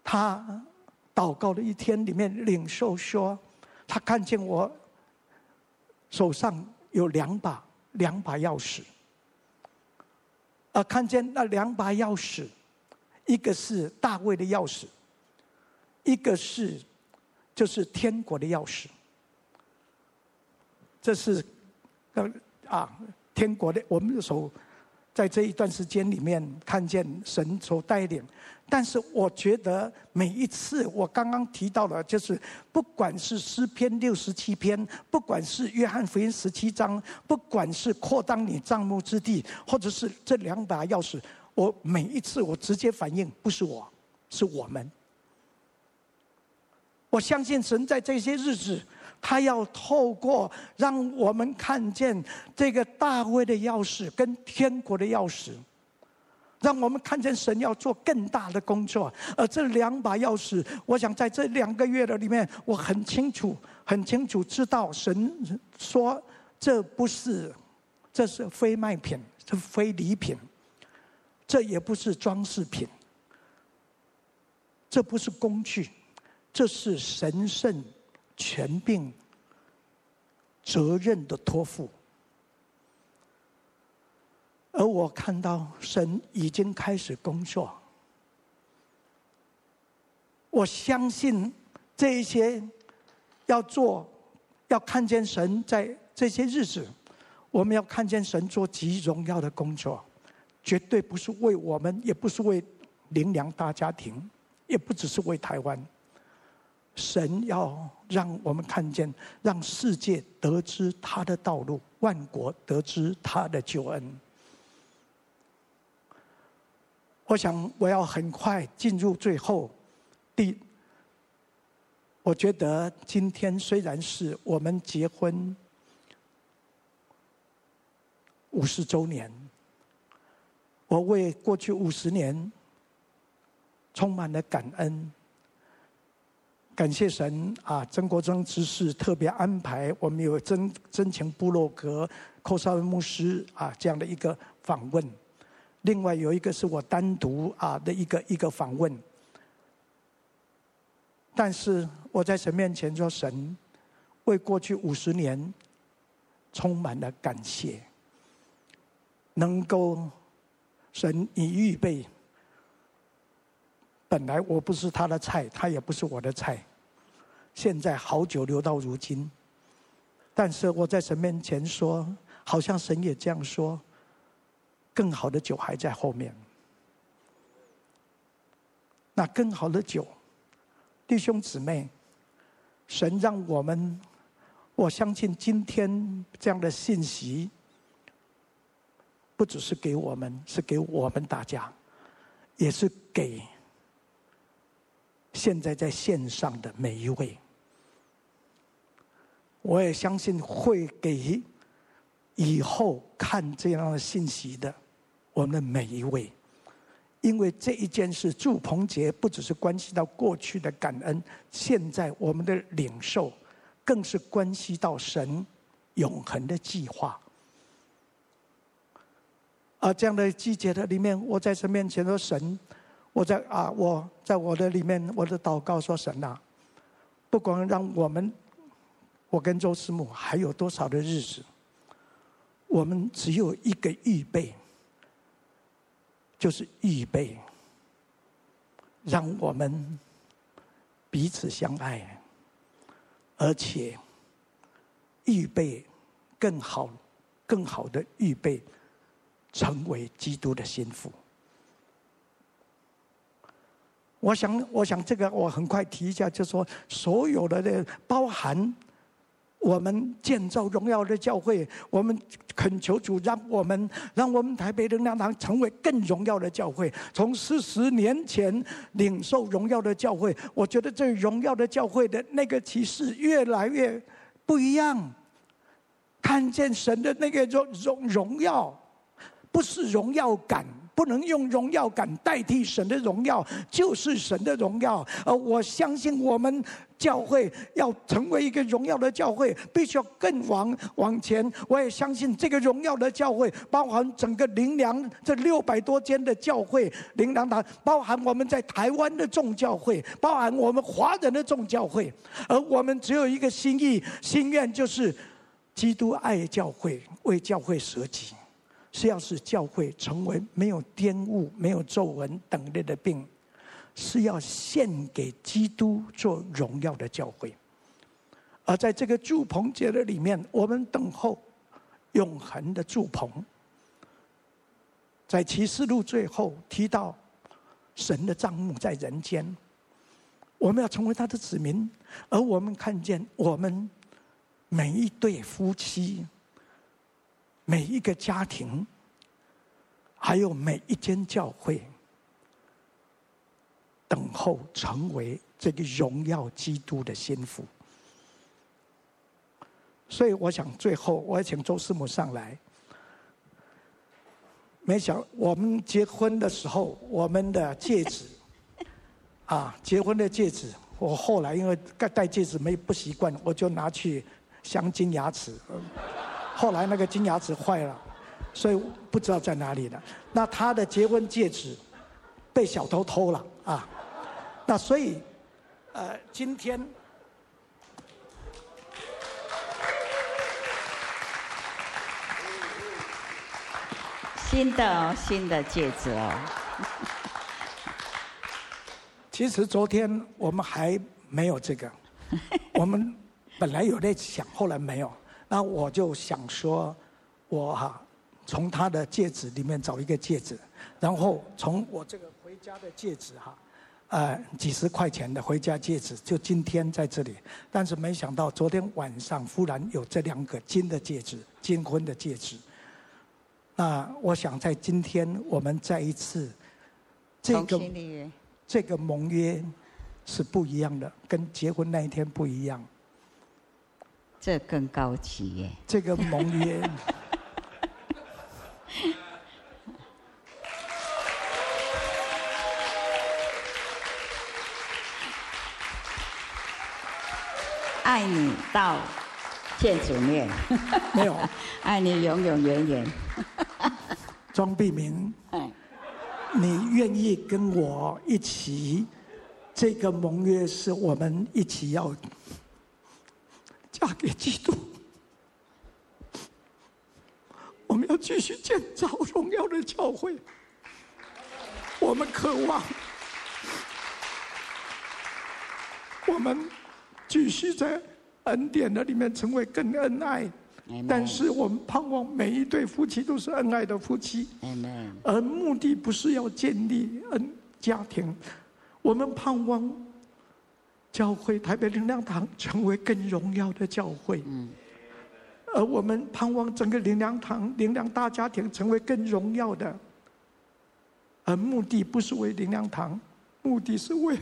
他祷告的一天里面，领受说，他看见我手上有两把两把钥匙，啊，看见那两把钥匙。一个是大卫的钥匙，一个是就是天国的钥匙。这是呃啊，天国的我们的手，在这一段时间里面看见神所带领。但是我觉得每一次我刚刚提到了，就是不管是诗篇六十七篇，不管是约翰福音十七章，不管是扩张你帐目之地，或者是这两把钥匙。我每一次我直接反应，不是我，是我们。我相信神在这些日子，他要透过让我们看见这个大卫的钥匙跟天国的钥匙，让我们看见神要做更大的工作。而这两把钥匙，我想在这两个月的里面，我很清楚、很清楚知道，神说这不是，这是非卖品，这非礼品。这也不是装饰品，这不是工具，这是神圣权柄责任的托付。而我看到神已经开始工作，我相信这一些要做，要看见神在这些日子，我们要看见神做极荣耀的工作。绝对不是为我们，也不是为灵粮大家庭，也不只是为台湾。神要让我们看见，让世界得知他的道路，万国得知他的救恩。我想我要很快进入最后。第，我觉得今天虽然是我们结婚五十周年。我为过去五十年充满了感恩，感谢神啊！曾国忠执事特别安排我们有真真情部落格寇绍恩牧师啊这样的一个访问，另外有一个是我单独啊的一个一个访问。但是我在神面前说，神为过去五十年充满了感谢，能够。神，你预备。本来我不是他的菜，他也不是我的菜。现在好酒留到如今，但是我在神面前说，好像神也这样说，更好的酒还在后面。那更好的酒，弟兄姊妹，神让我们，我相信今天这样的信息。不只是给我们，是给我们大家，也是给现在在线上的每一位。我也相信会给以后看这样的信息的我们的每一位，因为这一件事祝鹏杰不只是关系到过去的感恩，现在我们的领受更是关系到神永恒的计划。啊，这样的季节的里面，我在神面前说：“神，我在啊，我在我的里面，我的祷告说：神啊，不管让我们，我跟周师母还有多少的日子，我们只有一个预备，就是预备，让我们彼此相爱，而且预备更好、更好的预备，成为基督的心腹。我想，我想这个我很快提一下，就是说，所有的这包含我们建造荣耀的教会，我们恳求主让我们让我们台北能量堂成为更荣耀的教会。从四十年前领受荣耀的教会，我觉得这荣耀的教会的那个启示越来越不一样，看见神的那个荣荣荣耀，不是荣耀感。不能用荣耀感代替神的荣耀，就是神的荣耀。而我相信，我们教会要成为一个荣耀的教会，必须要更往往前。我也相信，这个荣耀的教会，包含整个灵粮这六百多间的教会灵粮堂，包含我们在台湾的众教会，包含我们华人的众教会。而我们只有一个心意、心愿，就是基督爱教会，为教会舍己。是要使教会成为没有玷污、没有皱纹等类的病，是要献给基督做荣耀的教会。而在这个祝棚节的里面，我们等候永恒的祝棚。在启示录最后提到神的帐幕在人间，我们要成为他的子民，而我们看见我们每一对夫妻。每一个家庭，还有每一间教会，等候成为这个荣耀基督的心腹。所以，我想最后我要请周师母上来。没想我们结婚的时候，我们的戒指，[LAUGHS] 啊，结婚的戒指，我后来因为戴戴戒指没不习惯，我就拿去镶金牙齿。后来那个金牙齿坏了，所以不知道在哪里了。那他的结婚戒指被小偷偷了啊！那所以，呃，今天新的哦，新的戒指哦。其实昨天我们还没有这个，我们本来有在想，后来没有。那我就想说，我哈从他的戒指里面找一个戒指，然后从我这个回家的戒指哈，呃几十块钱的回家戒指，就今天在这里。但是没想到昨天晚上忽然有这两个金的戒指，金婚的戒指。那我想在今天我们再一次，这个这个盟约是不一样的，跟结婚那一天不一样。这更高级耶！这个盟约，爱你到见主面，没有，爱你永永远远。庄碧明，你愿意跟我一起？这个盟约是我们一起要。嫁给基督，我们要继续建造荣耀的教会。我们渴望，我们继续在恩典的里面成为更恩爱。但是我们盼望每一对夫妻都是恩爱的夫妻。而目的不是要建立恩家庭，我们盼望。教会台北灵粮堂成为更荣耀的教会，而我们盼望整个灵粮堂灵粮大家庭成为更荣耀的，而目的不是为灵粮堂，目的是为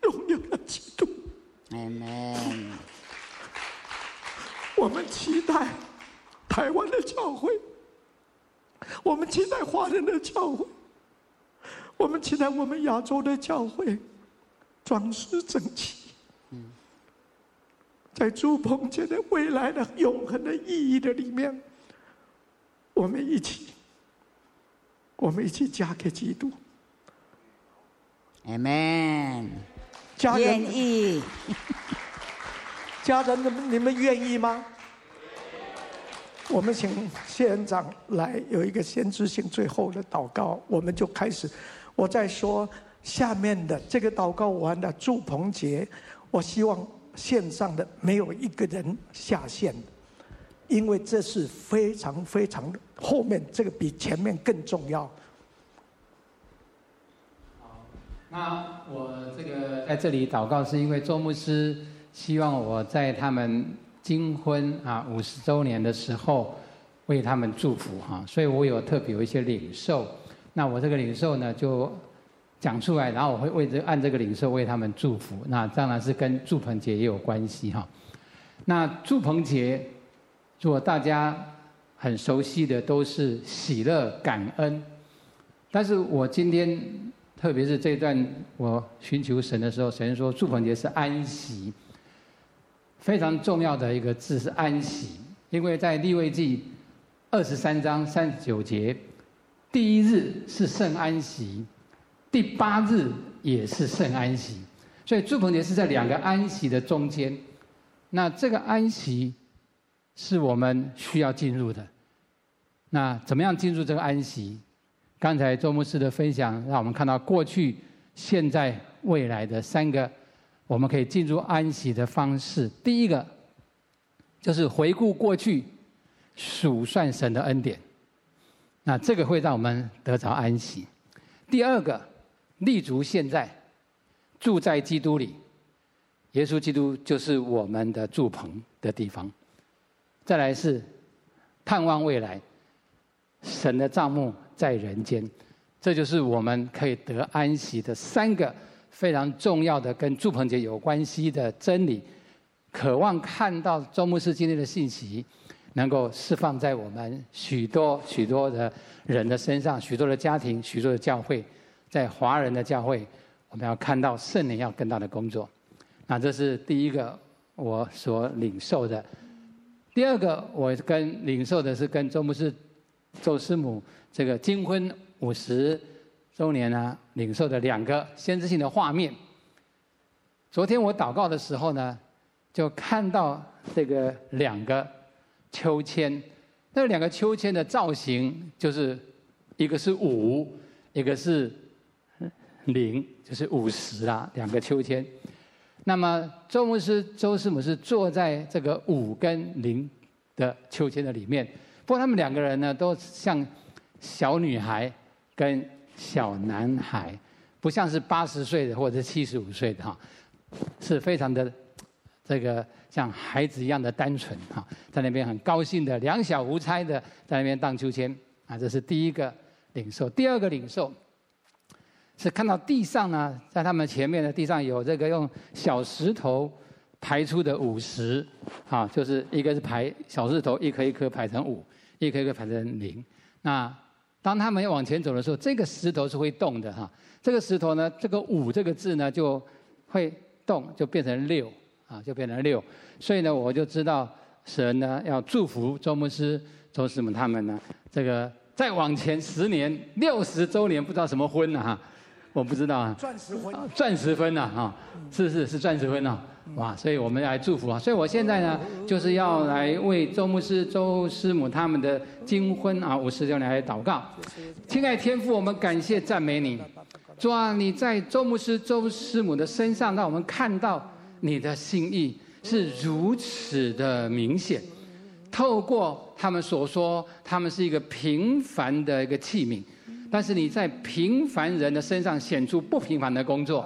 荣耀的基督。Amen。我们期待台湾的教会，我们期待华人的教会，我们期待我们亚洲的教会。装饰整齐，在住棚节的未来的永恒的意义的里面，我们一起，我们一起嫁给基督。Amen。家人愿意。家人，你们你们愿意吗？我们请谢院长来有一个先知性最后的祷告，我们就开始。我在说下面的这个祷告完的，祝棚节，我希望线上的没有一个人下线，因为这是非常非常后面这个比前面更重要。那我这个在这里祷告，是因为周牧师希望我在他们。金婚啊，五十周年的时候，为他们祝福哈，所以我有特别有一些领受。那我这个领受呢，就讲出来，然后我会为这按这个领受为他们祝福。那当然是跟祝棚节也有关系哈。那祝棚节，如果大家很熟悉的都是喜乐感恩，但是我今天特别是这段我寻求神的时候，神说祝棚节是安息。非常重要的一个字是安息，因为在利未记二十三章三十九节，第一日是圣安息，第八日也是圣安息，所以祝棚节是在两个安息的中间。那这个安息是我们需要进入的。那怎么样进入这个安息？刚才周牧师的分享让我们看到过去、现在、未来的三个。我们可以进入安息的方式，第一个就是回顾过去，数算神的恩典，那这个会让我们得着安息。第二个，立足现在，住在基督里，耶稣基督就是我们的住棚的地方。再来是盼望未来，神的帐幕在人间，这就是我们可以得安息的三个。非常重要的跟祝棚节有关系的真理，渴望看到周牧师今天的信息，能够释放在我们许多许多的人的身上，许多的家庭，许多的教会，在华人的教会，我们要看到圣灵要更大的工作。那这是第一个我所领受的。第二个我跟领受的是跟周牧师、周师母这个金婚五十周年呢，领受的两个先知性的画面。昨天我祷告的时候呢，就看到这个两个秋千，那两个秋千的造型就是一个是五，一个是零，就是五十啦，两个秋千。那么周牧师、周师母是坐在这个五跟零的秋千的里面，不过他们两个人呢，都像小女孩跟。小男孩，不像是八十岁的或者七十五岁的哈，是非常的这个像孩子一样的单纯哈，在那边很高兴的两小无猜的在那边荡秋千啊，这是第一个领受。第二个领受是看到地上呢，在他们前面的地上有这个用小石头排出的五十啊，就是一个是排小石头一颗一颗排成五，一颗一颗排成零，那。当他们往前走的时候，这个石头是会动的哈。这个石头呢，这个五这个字呢就会动，就变成六啊，就变成六。所以呢，我就知道神呢要祝福周牧师、周师母他们呢，这个再往前十年，六十周年，不知道什么婚呢哈。我不知道啊，钻石婚，钻石婚呐，哈，是是是钻石婚呐，哇，所以我们来祝福啊，所以我现在呢，就是要来为周牧师、周师母他们的金婚啊五十周年来祷告。亲爱的天父，我们感谢赞美你，主啊，你在周牧师、周师母的身上，让我们看到你的心意是如此的明显，透过他们所说，他们是一个平凡的一个器皿。但是你在平凡人的身上显出不平凡的工作，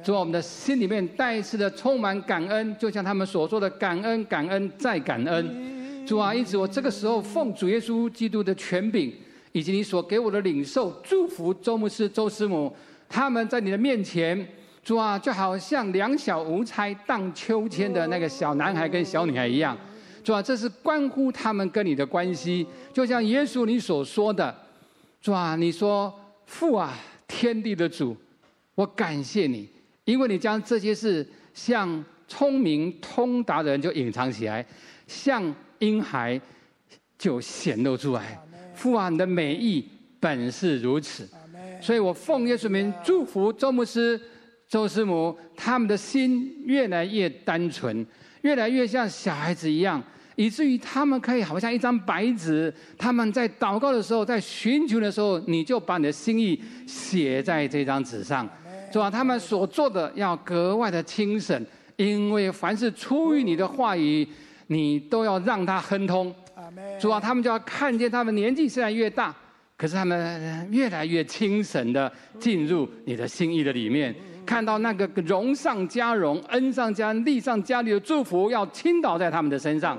主啊，我们的心里面再一次的充满感恩，就像他们所说的感恩、感恩再感恩。主啊，因此我这个时候奉主耶稣基督的权柄，以及你所给我的领受，祝福周牧师、周师母，他们在你的面前，主啊，就好像两小无猜荡秋千的那个小男孩跟小女孩一样。主啊，这是关乎他们跟你的关系，就像耶稣你所说的。主啊，你说父啊，天地的主，我感谢你，因为你将这些事向聪明通达的人就隐藏起来，向婴孩就显露出来。父啊，你的美意本是如此，所以我奉耶稣名祝福周牧师、周师母，他们的心越来越单纯，越来越像小孩子一样，以至于他们可以好像一张白纸。他们在祷告的时候，在寻求的时候，你就把你的心意写在这张纸上，是吧？他们所做的要格外的轻省，因为凡是出于你的话语，你都要让他亨通。主啊，他们就要看见他们年纪虽然越大，可是他们越来越轻省的进入你的心意的里面。看到那个荣上加荣、恩上加恩、利上加利的祝福要倾倒在他们的身上，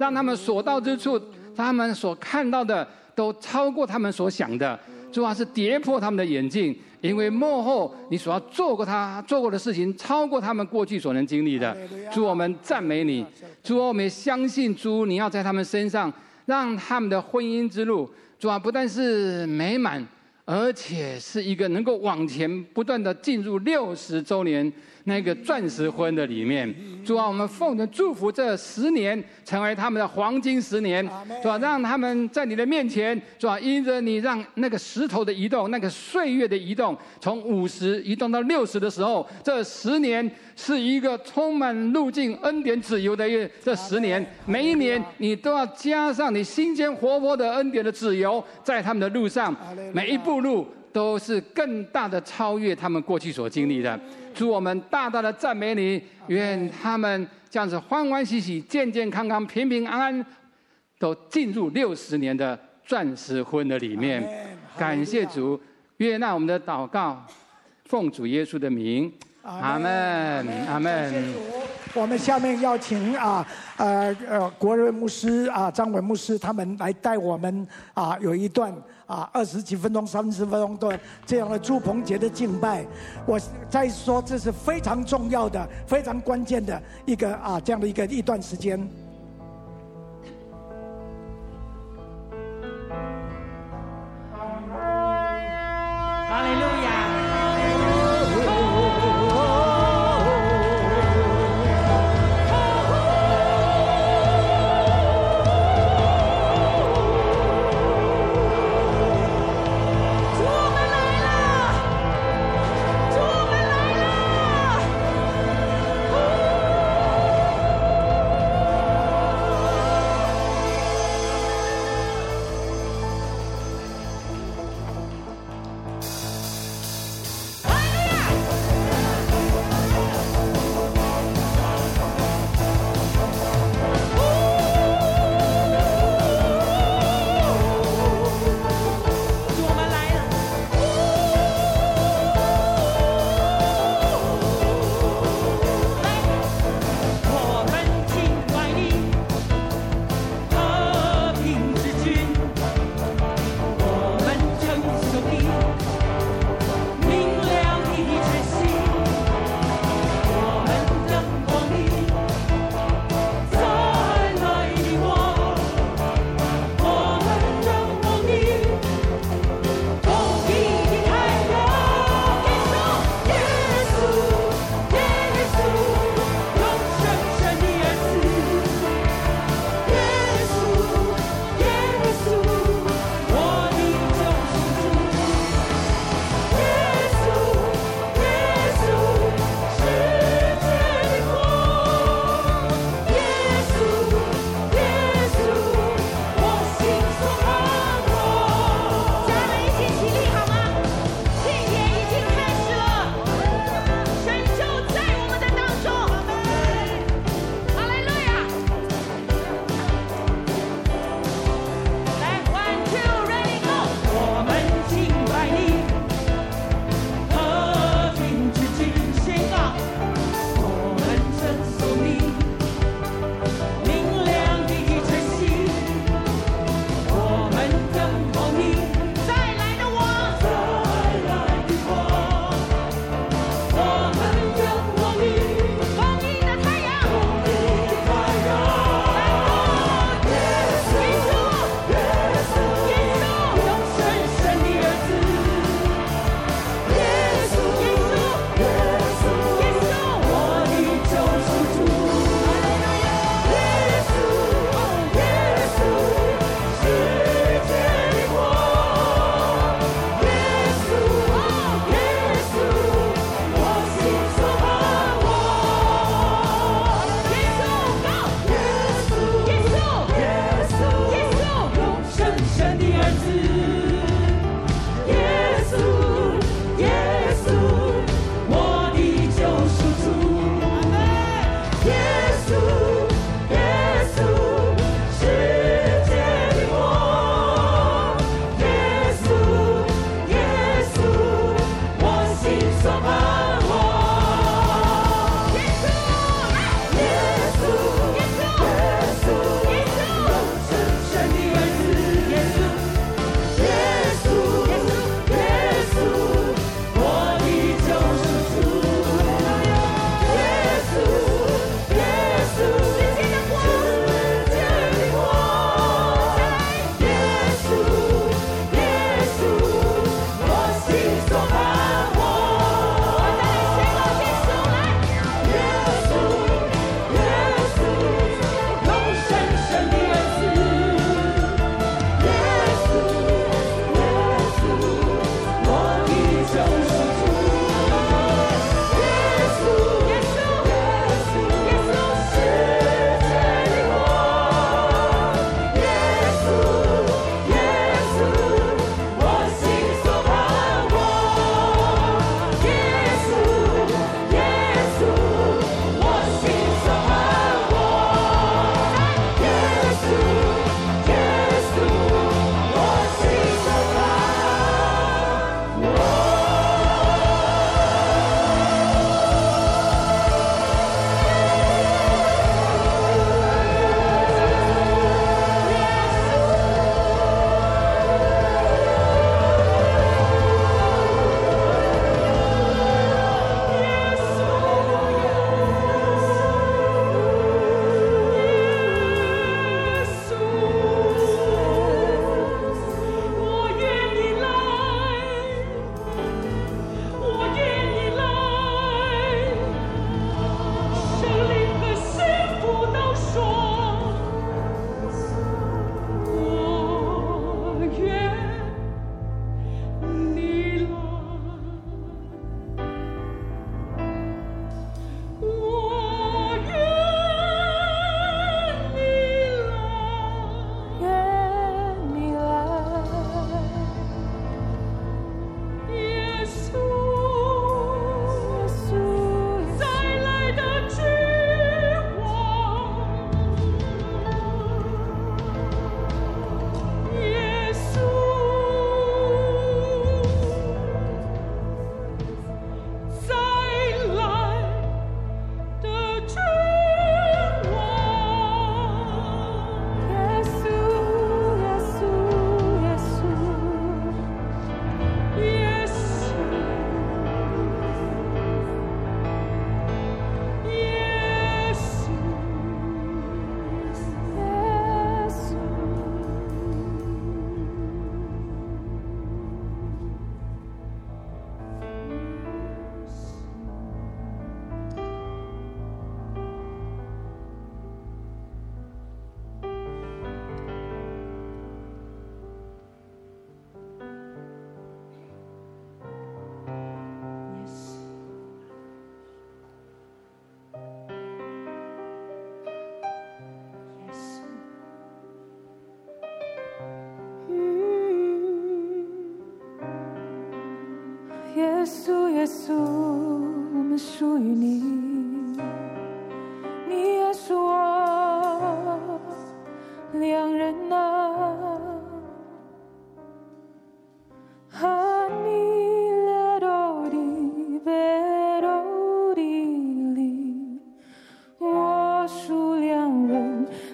让他们所到之处，他们所看到的都超过他们所想的。主要是跌破他们的眼镜，因为幕后你所要做过他做过的事情，超过他们过去所能经历的。主，我们赞美你。主，我们也相信主，你要在他们身上让他们的婚姻之路，主啊不但是美满。而且是一个能够往前不断的进入六十周年那个钻石婚的里面，主啊，我们奉着祝福这十年成为他们的黄金十年，主啊，让他们在你的面前，主啊，因着你让那个石头的移动，那个岁月的移动，从五十移动到六十的时候，这十年。是一个充满路径恩典自由的月这十年，每一年你都要加上你新鲜活泼的恩典的自由，在他们的路上，每一步路都是更大的超越他们过去所经历的。祝我们大大的赞美你，愿他们这样子欢欢喜喜、健健康康、平平安安，都进入六十年的钻石婚的里面。感谢主，悦纳我们的祷告，奉主耶稣的名。阿门，阿门。我们下面要请啊，呃呃，国瑞牧师啊，张伟牧师他们来带我们啊，有一段啊，二十几分钟、三十分钟的这样的朱鹏杰的敬拜。我再说，这是非常重要的、非常关键的一个啊，这样的一个一段时间。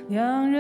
两人，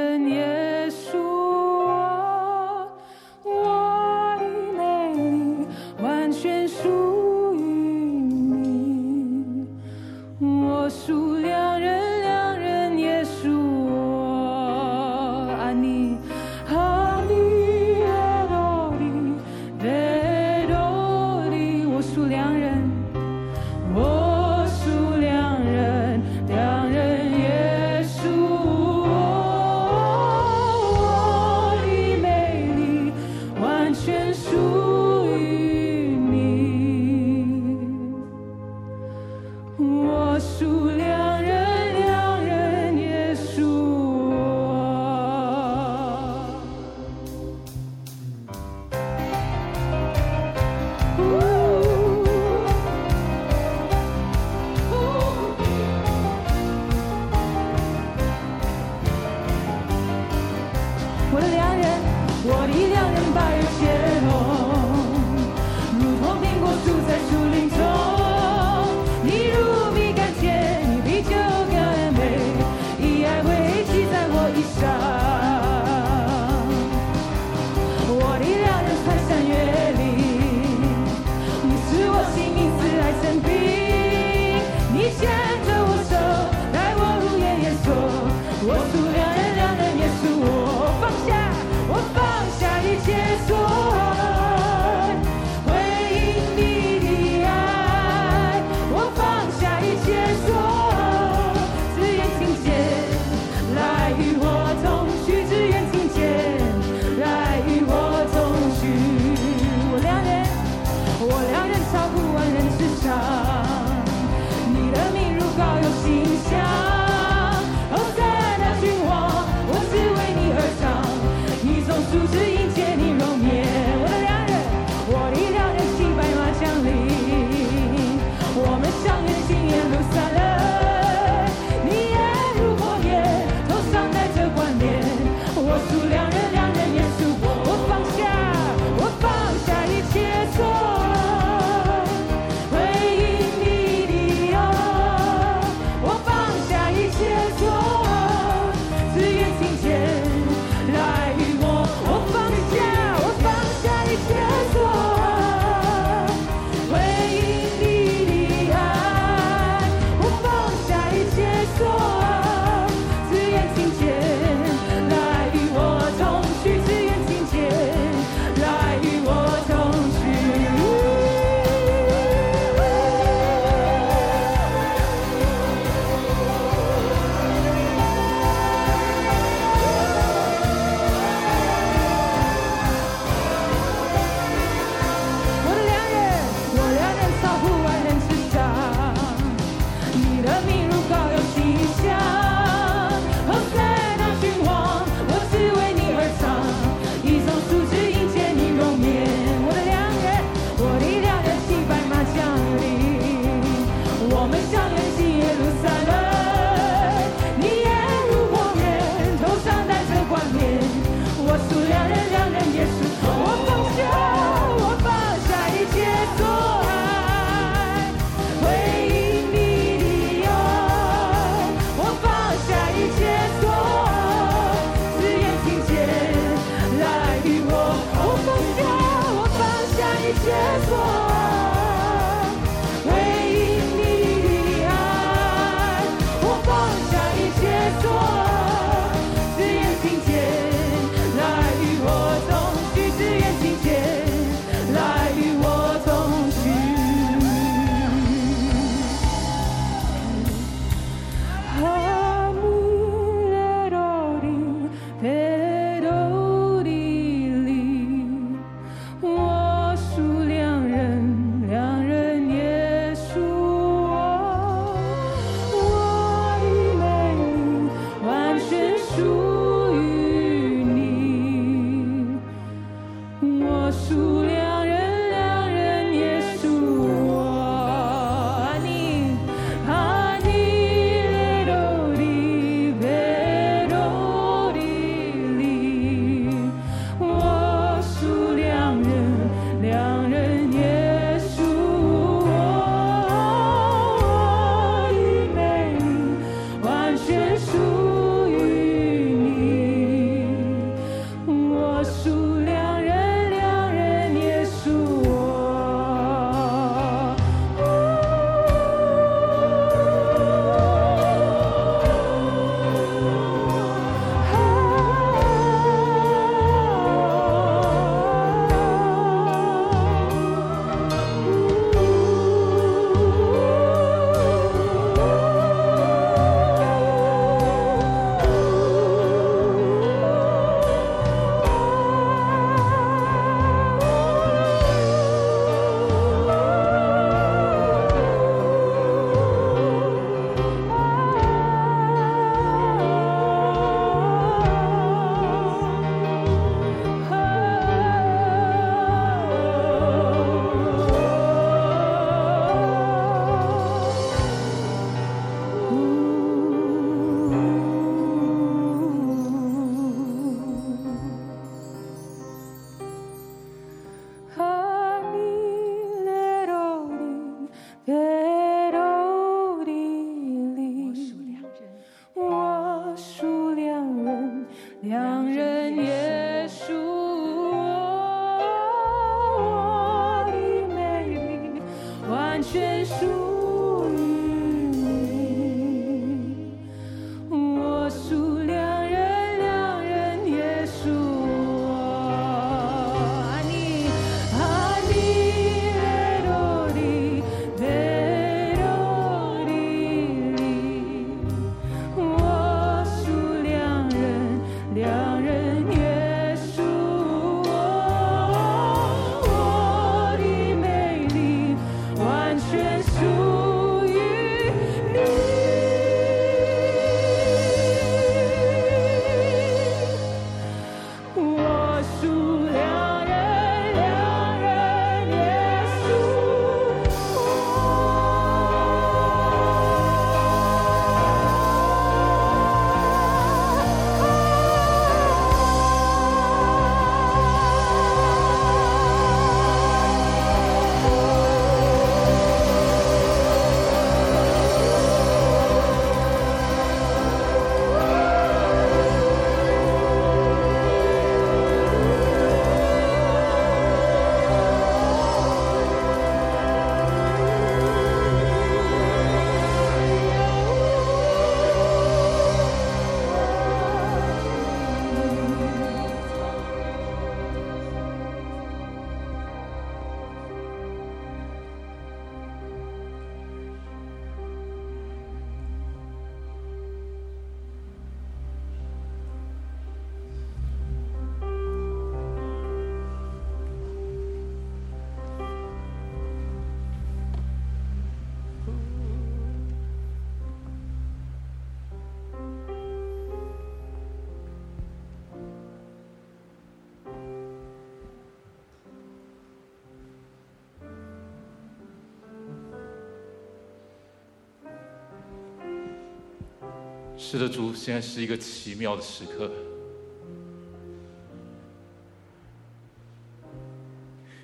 是的，主，现在是一个奇妙的时刻，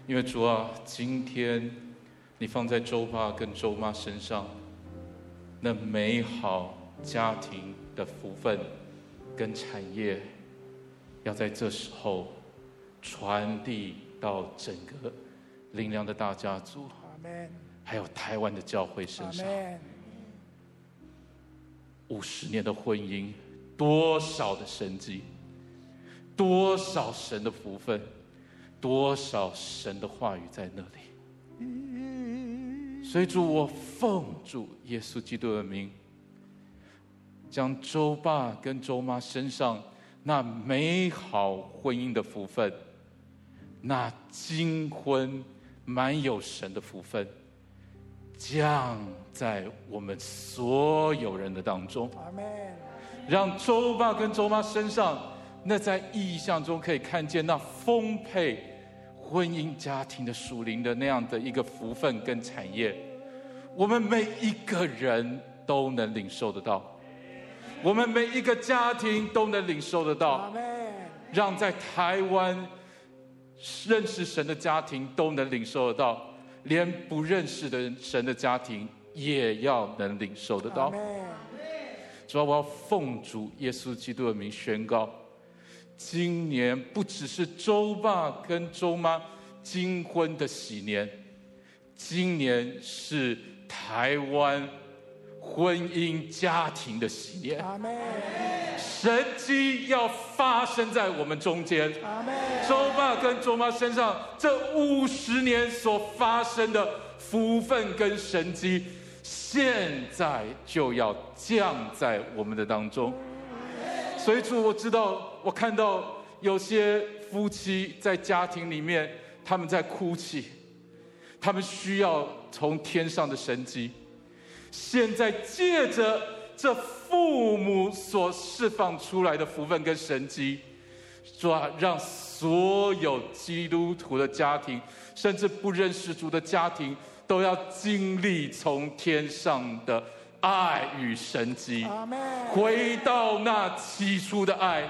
因为主啊，今天你放在周爸跟周妈身上那美好家庭的福分跟产业，要在这时候传递到整个灵良的大家族，还有台湾的教会身上。五十年的婚姻，多少的神迹，多少神的福分，多少神的话语在那里。所以主，我奉主耶稣基督的名，将周爸跟周妈身上那美好婚姻的福分，那金婚满有神的福分。降在我们所有人的当中，让周爸跟周妈身上，那在意象中可以看见那丰沛婚姻家庭的属灵的那样的一个福分跟产业，我们每一个人都能领受得到，我们每一个家庭都能领受得到，让在台湾认识神的家庭都能领受得到。连不认识的人，神的家庭也要能领受得到。主要我要奉主耶稣基督的名宣告：今年不只是周爸跟周妈金婚的喜年，今年是台湾婚姻家庭的喜年。神迹要发生在我们中间，周爸跟周妈身上这五十年所发生的福分跟神迹，现在就要降在我们的当中。所以主，我知道，我看到有些夫妻在家庭里面，他们在哭泣，他们需要从天上的神迹，现在借着。这父母所释放出来的福分跟神机，说啊，让所有基督徒的家庭，甚至不认识主的家庭，都要经历从天上的爱与神机，回到那起初的爱，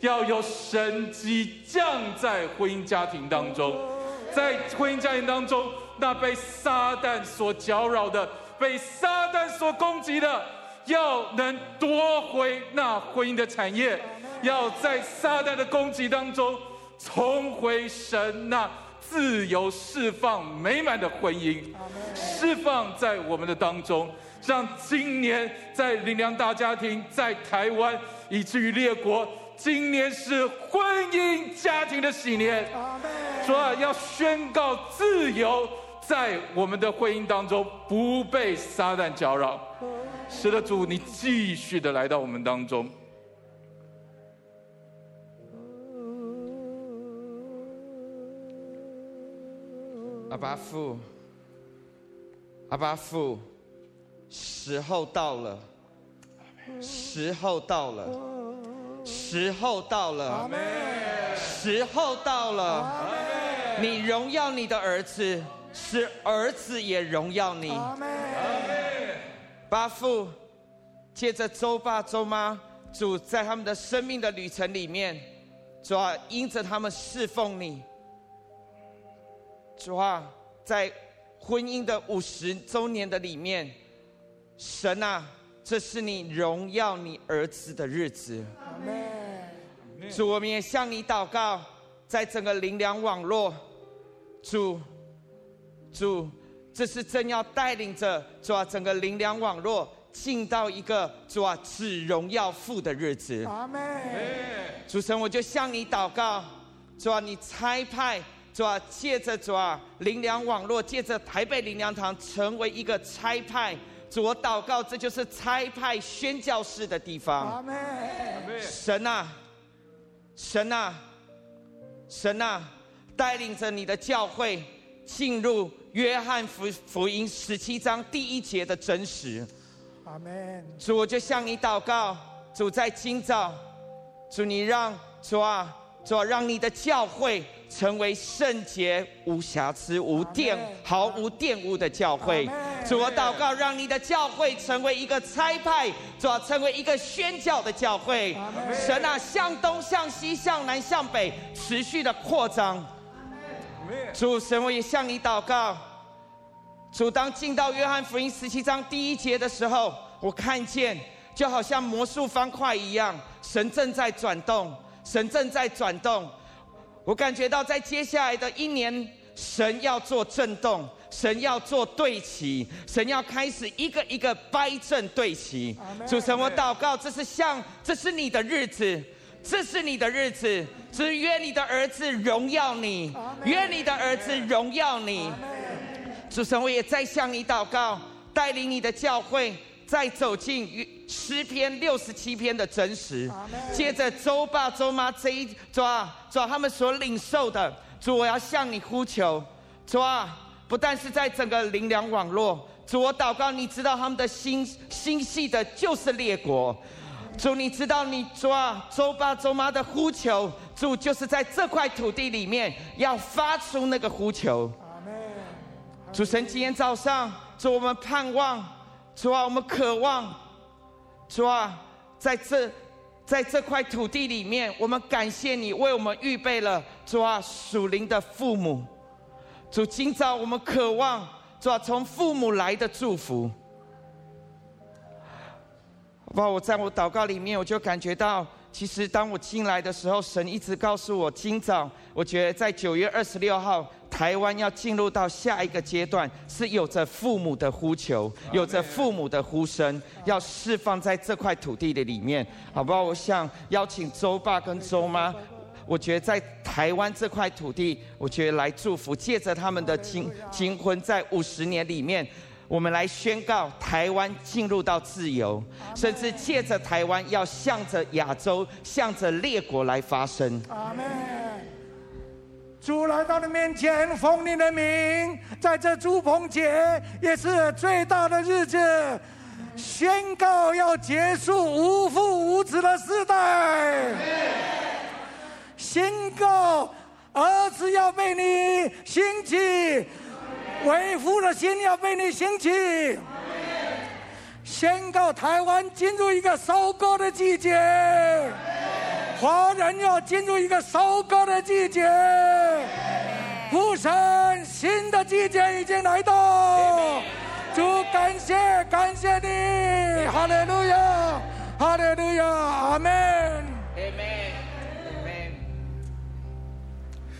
要有神机降在婚姻家庭当中，在婚姻家庭当中，那被撒旦所搅扰的，被撒旦所攻击的。要能夺回那婚姻的产业，要在撒旦的攻击当中重回神那自由释放美满的婚姻，释放在我们的当中，让今年在林良大家庭，在台湾以至于列国，今年是婚姻家庭的喜年。主啊，要宣告自由在我们的婚姻当中，不被撒旦搅扰。使得，主，你继续的来到我们当中。阿巴父，阿巴父，时候到了，时候到了，时候到了，时候到了，你荣耀你的儿子，使儿子也荣耀你。八父，借着周爸周妈，主在他们的生命的旅程里面，主啊，因着他们侍奉你。主啊，在婚姻的五十周年的里面，神啊，这是你荣耀你儿子的日子。主，我们也向你祷告，在整个灵粮网络，主，主，这是正要带领着主啊，整个灵粮网络进到一个主啊，只荣耀父的日子。主神，我就向你祷告，主啊，你差派。主啊，借着主啊，灵粮网络，借着台北灵粮堂，成为一个差派。主，我祷告，这就是差派宣教士的地方。阿门。神啊，神啊，神啊，带领着你的教会进入约翰福福音十七章第一节的真实。阿门。主，我就向你祷告，主在今早，主你让主啊。主啊，让你的教会成为圣洁、无瑕疵、无玷、毫无玷污的教会。主，我祷告，让你的教会成为一个差派，主，成为一个宣教的教会。神啊，向东、向西、向南、向北，持续的扩张。主神，我也向你祷告。主，当进到约翰福音十七章第一节的时候，我看见就好像魔术方块一样，神正在转动。神正在转动，我感觉到在接下来的一年，神要做震动，神要做对齐，神要开始一个一个掰正对齐。主神，我祷告，这是像，这是你的日子，这是你的日子，只愿你的儿子荣耀你，愿你的儿子荣耀你。主神，我也再向你祷告，带领你的教会。再走进诗篇六十七篇的真实，接着周爸周妈这一抓抓他们所领受的，主，我要向你呼求，主啊，不但是在整个灵粮网络，主，我祷告，你知道他们的心心系的就是列国，主，你知道你主啊周爸周妈的呼求，主就是在这块土地里面要发出那个呼求。主神，今天早上，主我们盼望。主啊，我们渴望，主啊，在这，在这块土地里面，我们感谢你为我们预备了主啊属灵的父母。主，今早我们渴望主啊从父母来的祝福。好吧，我在我祷告里面，我就感觉到。其实当我进来的时候，神一直告诉我，今早我觉得在九月二十六号，台湾要进入到下一个阶段，是有着父母的呼求，有着父母的呼声，要释放在这块土地的里面，好不好？我想邀请周爸跟周妈，我觉得在台湾这块土地，我觉得来祝福，借着他们的金金婚，在五十年里面。我们来宣告台湾进入到自由，甚至借着台湾要向着亚洲、向着列国来发声。阿门。主来到你面前，奉你的名，在这住棚节也是最大的日子，宣告要结束无父无子的时代，宣告儿子要被你兴起。为父的心要被你兴起。宣告台湾进入一个收割的季节，华人要进入一个收割的季节。父神，新的季节已经来到，主感谢感谢你，哈利路亚，哈利路亚，阿门，阿门，阿门。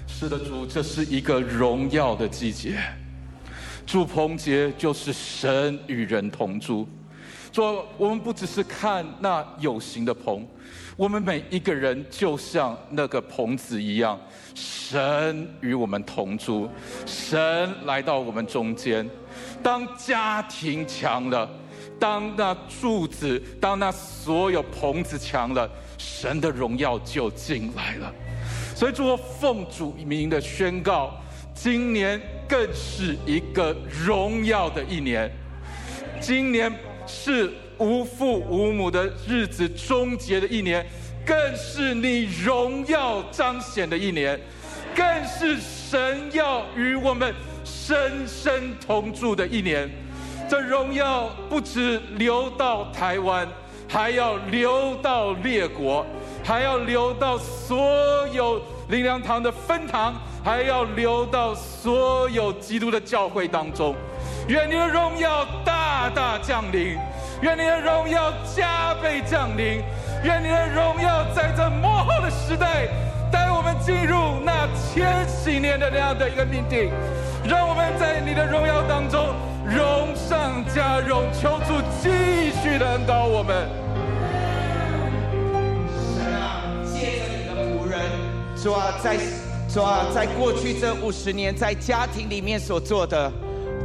是的，主，这是一个荣耀的季节。住棚节就是神与人同住。说我们不只是看那有形的棚，我们每一个人就像那个棚子一样，神与我们同住，神来到我们中间。当家庭强了，当那柱子，当那所有棚子强了，神的荣耀就进来了。所以，主，我奉主名的宣告，今年更是一个荣耀的一年。今年是无父无母的日子终结的一年，更是你荣耀彰显的一年，更是神要与我们深深同住的一年。这荣耀不止流到台湾，还要流到列国。还要流到所有灵粮堂的分堂，还要流到所有基督的教会当中。愿你的荣耀大大降临，愿你的荣耀加倍降临，愿你的荣耀在这末后的时代带我们进入那千禧年的那样的一个命定。让我们在你的荣耀当中荣上加荣，求主继续的恩膏我们。主啊，在主啊，在过去这五十年，在家庭里面所做的，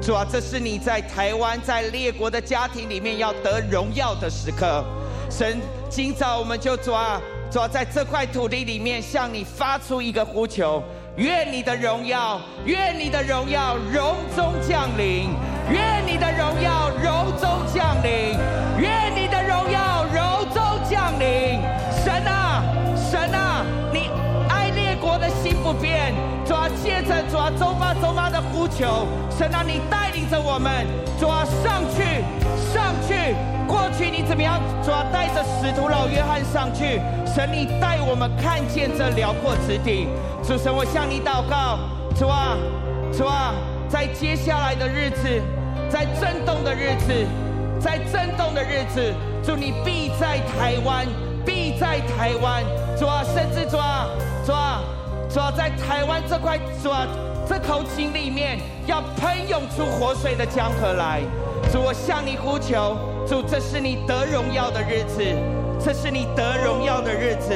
主啊，这是你在台湾、在列国的家庭里面要得荣耀的时刻。神，今早我们就主啊，主啊，在这块土地里面向你发出一个呼求：愿你的荣耀，愿你的荣耀荣中降临；愿你的荣耀荣中降临；愿你的荣耀荣中降临。心不变，主啊，借着主啊，周妈周妈的呼求，神啊，你带领着我们，主啊，上去，上去。过去你怎么样？主啊，带着使徒老约翰上去，神你带我们看见这辽阔之地。主神，我向你祷告，主啊，主啊，在接下来的日子，在震动的日子，在震动的日子，主你必在台湾，必在台湾，主啊，甚至主啊，主啊。主要在台湾这块，主要，这口井里面要喷涌出活水的江河来。主，我向你呼求，主，这是你得荣耀的日子，这是你得荣耀的日子。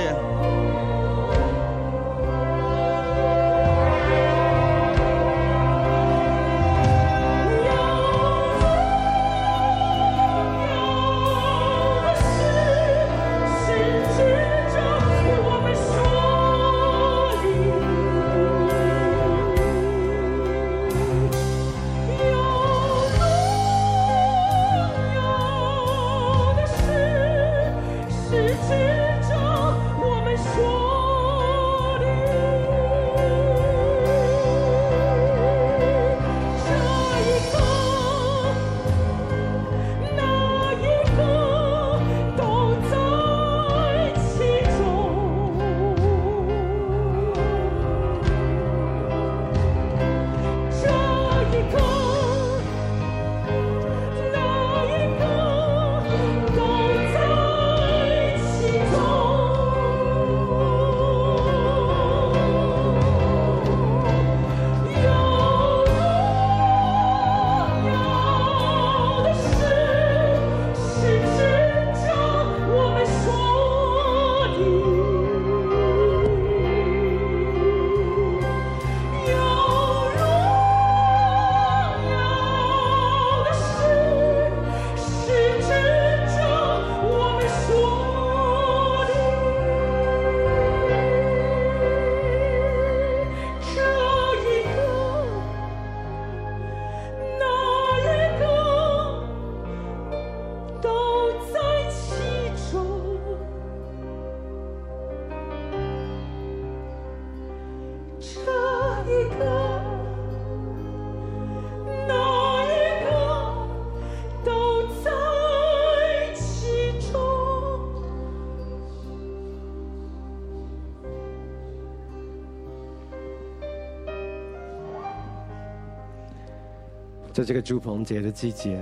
在这个住棚节的季节，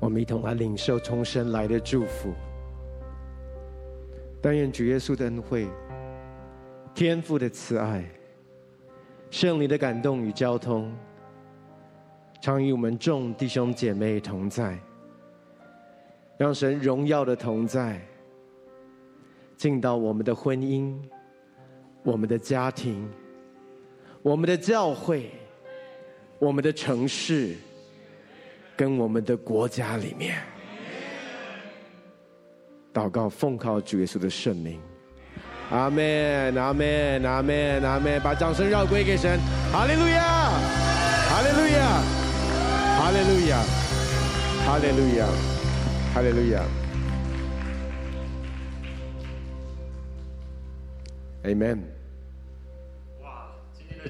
我们一同来领受重生来的祝福。但愿主耶稣的恩惠、天父的慈爱、圣灵的感动与交通，常与我们众弟兄姐妹同在，让神荣耀的同在进到我们的婚姻、我们的家庭、我们的教会、我们的城市，跟我们的国家里面。祷告，奉靠主耶稣的圣名，阿门，阿门，阿门，阿门，把掌声绕归给神，哈利路亚，哈利路亚，哈利路亚，哈利路亚，哈利路亚，Amen。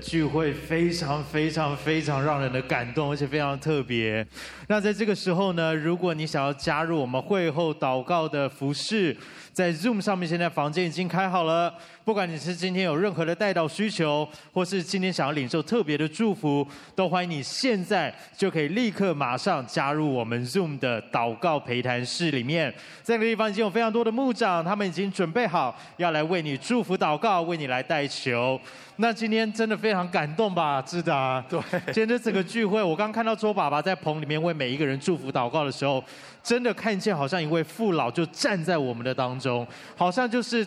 聚会非常非常非常让人的感动，而且非常特别。那在这个时候呢，如果你想要加入我们会后祷告的服饰，在 Zoom 上面，现在房间已经开好了。不管你是今天有任何的代祷需求，或是今天想要领受特别的祝福，都欢迎你现在就可以立刻马上加入我们 Zoom 的祷告陪谈室里面。在这个地方已经有非常多的牧长，他们已经准备好要来为你祝福祷告，为你来带球。那今天真的非常感动吧，知道啊？[LAUGHS] 对。今天这整个聚会，我刚看到周爸爸在棚里面为每一个人祝福祷告的时候，真的看见好像一位父老就站在我们的当中，好像就是。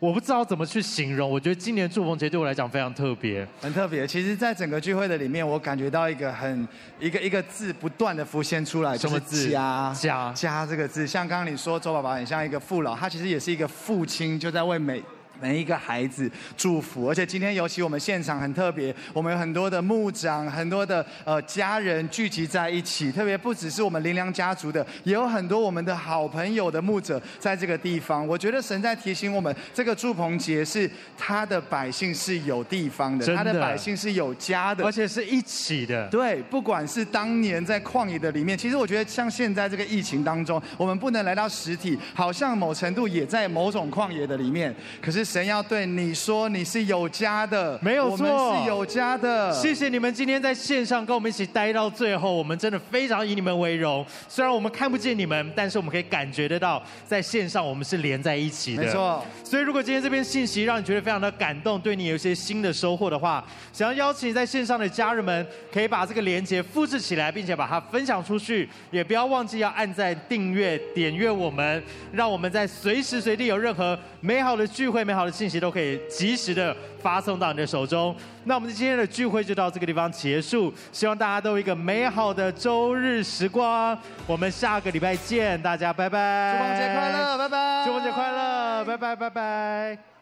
我不知道怎么去形容，我觉得今年祝逢节对我来讲非常特别，很特别。其实，在整个聚会的里面，我感觉到一个很一个一个字不断的浮现出来，什么字？就是家，家，家这个字。像刚刚你说周爸爸很像一个父老，他其实也是一个父亲，就在为每。每一个孩子祝福，而且今天尤其我们现场很特别，我们有很多的牧长，很多的呃家人聚集在一起，特别不只是我们林良家族的，也有很多我们的好朋友的牧者在这个地方。我觉得神在提醒我们，这个祝棚节是他的百姓是有地方的，的他的百姓是有家的，而且是一起的。对，不管是当年在旷野的里面，其实我觉得像现在这个疫情当中，我们不能来到实体，好像某程度也在某种旷野的里面，可是。神要对你说，你是有家的，没有错，我们是有家的。谢谢你们今天在线上跟我们一起待到最后，我们真的非常以你们为荣。虽然我们看不见你们，但是我们可以感觉得到，在线上我们是连在一起的。没错。所以如果今天这边信息让你觉得非常的感动，对你有一些新的收获的话，想要邀请在线上的家人们，可以把这个连接复制起来，并且把它分享出去，也不要忘记要按赞、订阅、点阅我们，让我们在随时随地有任何美好的聚会、美好的信息都可以及时的发送到你的手中。那我们今天的聚会就到这个地方结束，希望大家都有一个美好的周日时光。我们下个礼拜见，大家拜拜。祝丰节快乐，拜拜。祝丰节快乐，拜拜拜拜。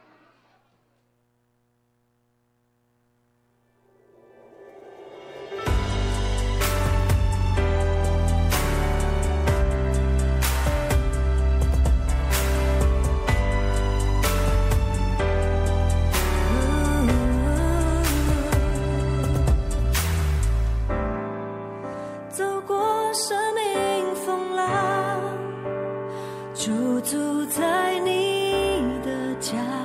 过生命风浪驻足在你的家。